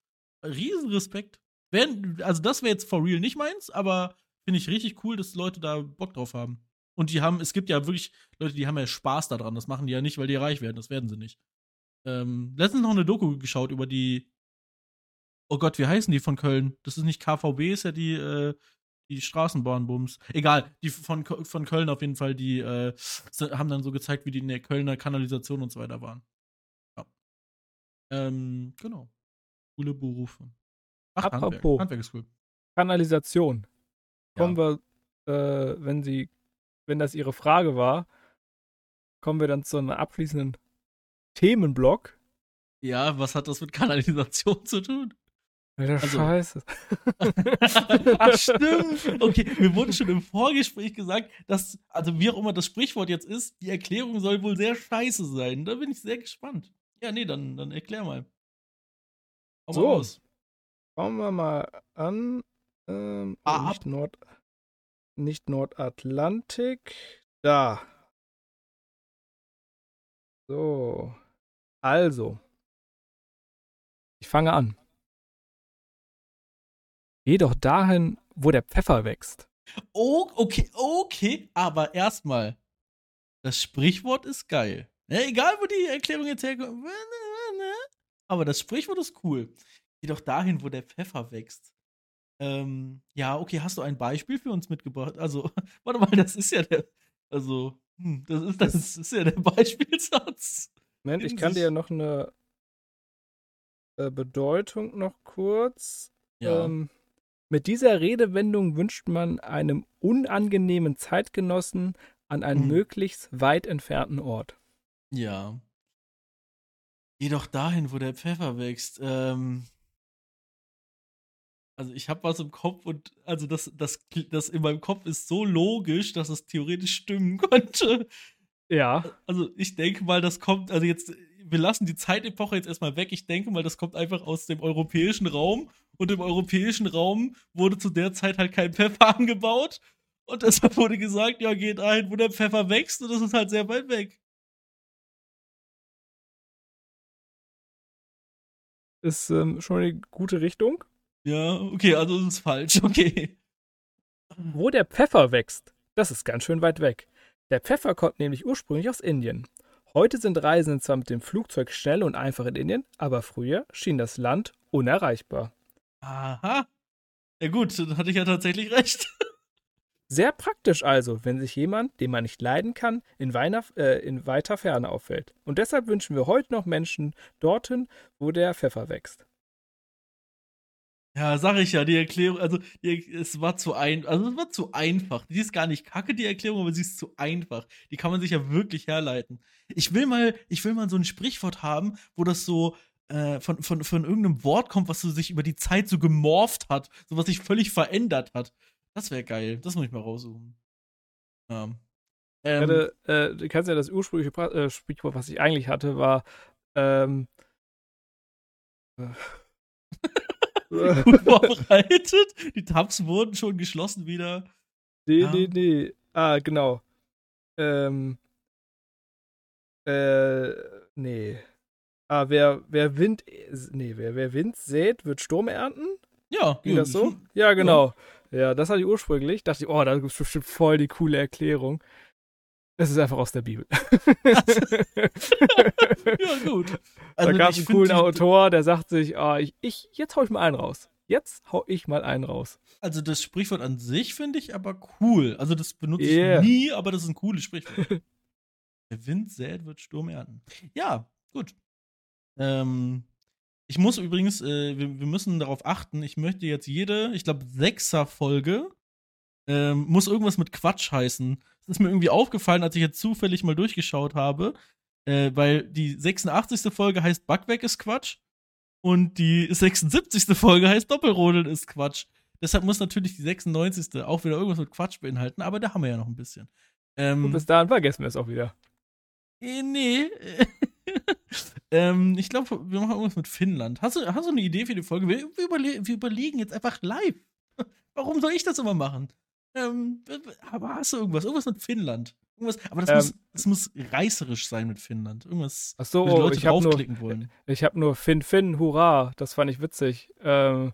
Riesen Respekt. also, das wäre jetzt for real nicht meins, aber finde ich richtig cool, dass Leute da Bock drauf haben. Und die haben, es gibt ja wirklich Leute, die haben ja Spaß daran. Das machen die ja nicht, weil die reich werden. Das werden sie nicht. Ähm, letztens noch eine Doku geschaut über die Oh Gott, wie heißen die von Köln? Das ist nicht KVB, ist ja die, äh, die Straßenbahnbums. Egal, die von, von Köln auf jeden Fall, die äh, haben dann so gezeigt, wie die in der Kölner Kanalisation und so weiter waren. Ähm, genau. Coole Berufe. Ach, Apropos Handwerk. Handwerk ist cool. Kanalisation. Kommen ja. wir, äh, wenn sie, wenn das ihre Frage war, kommen wir dann zu einem abschließenden Themenblock. Ja, was hat das mit Kanalisation zu tun? Alter, also, Scheiße. Ach, stimmt. Okay, mir wurde schon im Vorgespräch gesagt, dass, also wie auch immer das Sprichwort jetzt ist, die Erklärung soll wohl sehr scheiße sein. Da bin ich sehr gespannt. Ja, nee, dann, dann erklär mal. Hau so, mal schauen wir mal an. Ähm, ah, nicht, Nord, nicht Nordatlantik. Da. So. Also. Ich fange an. Geh doch dahin, wo der Pfeffer wächst. Oh, okay, okay, aber erstmal. Das Sprichwort ist geil. Egal, wo die Erklärung jetzt herkommt. Aber das Sprichwort ist cool. Geh doch dahin, wo der Pfeffer wächst. Ähm, ja, okay, hast du ein Beispiel für uns mitgebracht? Also, warte mal, das ist ja der. Also, hm, das, ist, das ist ja der Beispielsatz. Moment, ich kann dir ja noch eine äh, Bedeutung noch kurz. Ja. Ähm, mit dieser Redewendung wünscht man einem unangenehmen Zeitgenossen an einen hm. möglichst weit entfernten Ort. Ja. Geh doch dahin, wo der Pfeffer wächst. Ähm, also ich habe was im Kopf und also das, das, das in meinem Kopf ist so logisch, dass es theoretisch stimmen könnte. Ja. Also ich denke mal, das kommt, also jetzt, wir lassen die Zeitepoche jetzt erstmal weg. Ich denke mal, das kommt einfach aus dem europäischen Raum und im europäischen Raum wurde zu der Zeit halt kein Pfeffer angebaut. Und deshalb wurde gesagt, ja, geht ein, wo der Pfeffer wächst und das ist halt sehr weit weg. Ist ähm, schon eine gute Richtung. Ja, okay, also ist falsch, okay. Wo der Pfeffer wächst, das ist ganz schön weit weg. Der Pfeffer kommt nämlich ursprünglich aus Indien. Heute sind Reisende zwar mit dem Flugzeug schnell und einfach in Indien, aber früher schien das Land unerreichbar. Aha. Ja gut, dann hatte ich ja tatsächlich recht. Sehr praktisch also, wenn sich jemand, den man nicht leiden kann, in, Weiner, äh, in weiter Ferne auffällt. Und deshalb wünschen wir heute noch Menschen dorthin, wo der Pfeffer wächst. Ja, sag ich ja, die Erklärung, also die, es war zu ein, also es war zu einfach. Die ist gar nicht kacke, die Erklärung, aber sie ist zu einfach. Die kann man sich ja wirklich herleiten. Ich will mal, ich will mal so ein Sprichwort haben, wo das so äh, von, von, von irgendeinem Wort kommt, was so sich über die Zeit so gemorpht hat, so was sich völlig verändert hat. Das wäre geil. Das muss ich mal raussuchen. Ja. Ähm, hatte, äh, du kannst ja das ursprüngliche äh, Sprichwort, was ich eigentlich hatte, war ähm, gut vorbereitet. Die Tabs wurden schon geschlossen wieder. Nee, ja. nee, nee. Ah, genau. Ähm. Äh, nee. Ah, wer, wer Wind, nee, wer, wer Wind sät, wird Sturm ernten? Ja. Ging das so? Ja, genau. Ja, ja das hatte ich ursprünglich. Dachte ich, oh, das ist bestimmt voll die coole Erklärung. Es ist einfach aus der Bibel. ja, gut. Also, da gab es einen coolen Autor, der sagt sich, oh, ich, ich, jetzt hau ich mal einen raus. Jetzt hau ich mal einen raus. Also das Sprichwort an sich finde ich aber cool. Also das benutze yeah. ich nie, aber das ist ein cooles Sprichwort. Der Wind sät, wird Sturm ernten. Ja, gut. Ähm, ich muss übrigens, äh, wir, wir, müssen darauf achten, ich möchte jetzt jede, ich glaube, Sechser-Folge ähm, muss irgendwas mit Quatsch heißen. Das ist mir irgendwie aufgefallen, als ich jetzt zufällig mal durchgeschaut habe, äh, weil die 86. Folge heißt Backwerk ist Quatsch und die 76. Folge heißt Doppelrodeln ist Quatsch. Deshalb muss natürlich die 96. auch wieder irgendwas mit Quatsch beinhalten, aber da haben wir ja noch ein bisschen. Ähm, und bis dahin vergessen wir es auch wieder. Äh, nee. ähm, ich glaube, wir machen irgendwas mit Finnland. Hast du, hast du eine Idee für die Folge? Wir, wir, überle wir überlegen jetzt einfach live. Warum soll ich das immer machen? Ähm, aber hast du irgendwas? Irgendwas mit Finnland? Irgendwas, aber das, ähm, muss, das muss reißerisch sein mit Finnland. Irgendwas, ach so, Leute ich draufklicken nur, wollen. Ich habe nur Finn, Finn, hurra. Das fand ich witzig. Ähm,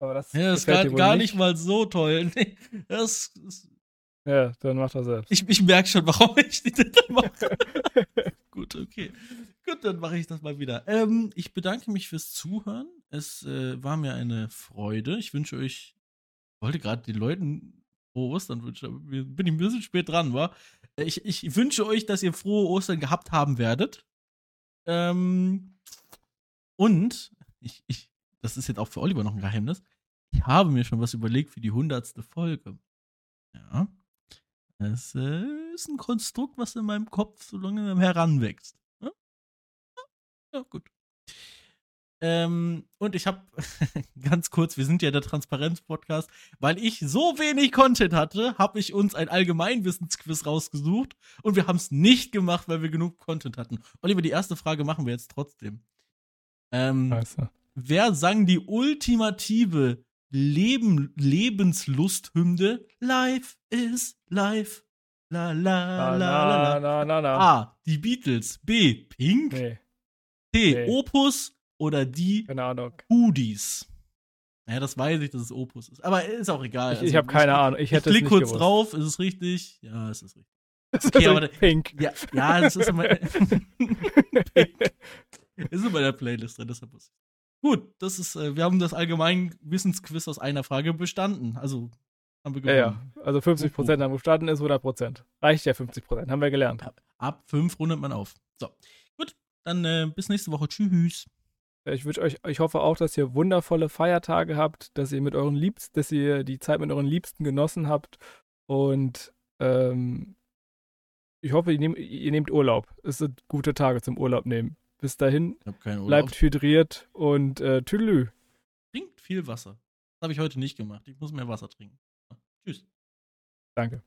aber das, ja, das ist gar, gar nicht. nicht. mal so toll. Nee, das, das ja, dann macht er selbst. Ich, ich merke schon, warum ich die denn mache. Gut, okay. Gut, dann mache ich das mal wieder. Ähm, ich bedanke mich fürs Zuhören. Es äh, war mir eine Freude. Ich wünsche euch, wollte gerade den Leuten frohe Ostern wünschen, bin ich ein bisschen spät dran, war. Ich, ich wünsche euch, dass ihr frohe Ostern gehabt haben werdet. Ähm, und ich, ich, das ist jetzt auch für Oliver noch ein Geheimnis. Ich habe mir schon was überlegt für die hundertste Folge. Ja. Es äh, ist ein Konstrukt, was in meinem Kopf so lange heranwächst. Ja, ja gut. Ähm, und ich habe ganz kurz, wir sind ja der Transparenz-Podcast, weil ich so wenig Content hatte, habe ich uns ein Allgemeinwissensquiz rausgesucht und wir haben es nicht gemacht, weil wir genug Content hatten. Oliver, die erste Frage machen wir jetzt trotzdem. Ähm, Scheiße. wer sang die ultimative Leben, Lebenslusthymne? Life is life. La la la la la. na. A. Die Beatles. B. Pink. Nee, C. Nee. Opus. Oder die. Hoodies. Naja, das weiß ich, dass es Opus ist. Aber ist auch egal. Ich, Also, ich habe keine Ahnung. Ich Ich hätte es klick kurz gewusst. drauf. Ist es richtig? Ja, es ist richtig. Das Okay, ist aber- pink. Ja, ja das ist immer. ist in meiner Playlist drin, deshalb muss ich. Gut, das ist, äh, wir haben das allgemein Wissensquiz aus einer Frage bestanden. Also haben wir Ja, gewonnen. ja. Also 50% haben bestanden ist 100%. Reicht ja 50%. Haben wir gelernt. Ab, ab fünf rundet man auf. So, gut, dann äh, bis nächste Woche. Tschüss. Ich wünsche euch, ich hoffe auch, dass ihr wundervolle Feiertage habt, dass ihr mit euren Liebsten, dass ihr die Zeit mit euren Liebsten genossen habt und ähm, ich hoffe, ihr, nehm, ihr nehmt Urlaub. Es sind gute Tage zum Urlaub nehmen. Bis dahin, bleibt hydriert und äh, tüdelü. Trinkt viel Wasser. Das habe ich heute nicht gemacht. Ich muss mehr Wasser trinken. Tschüss. Danke.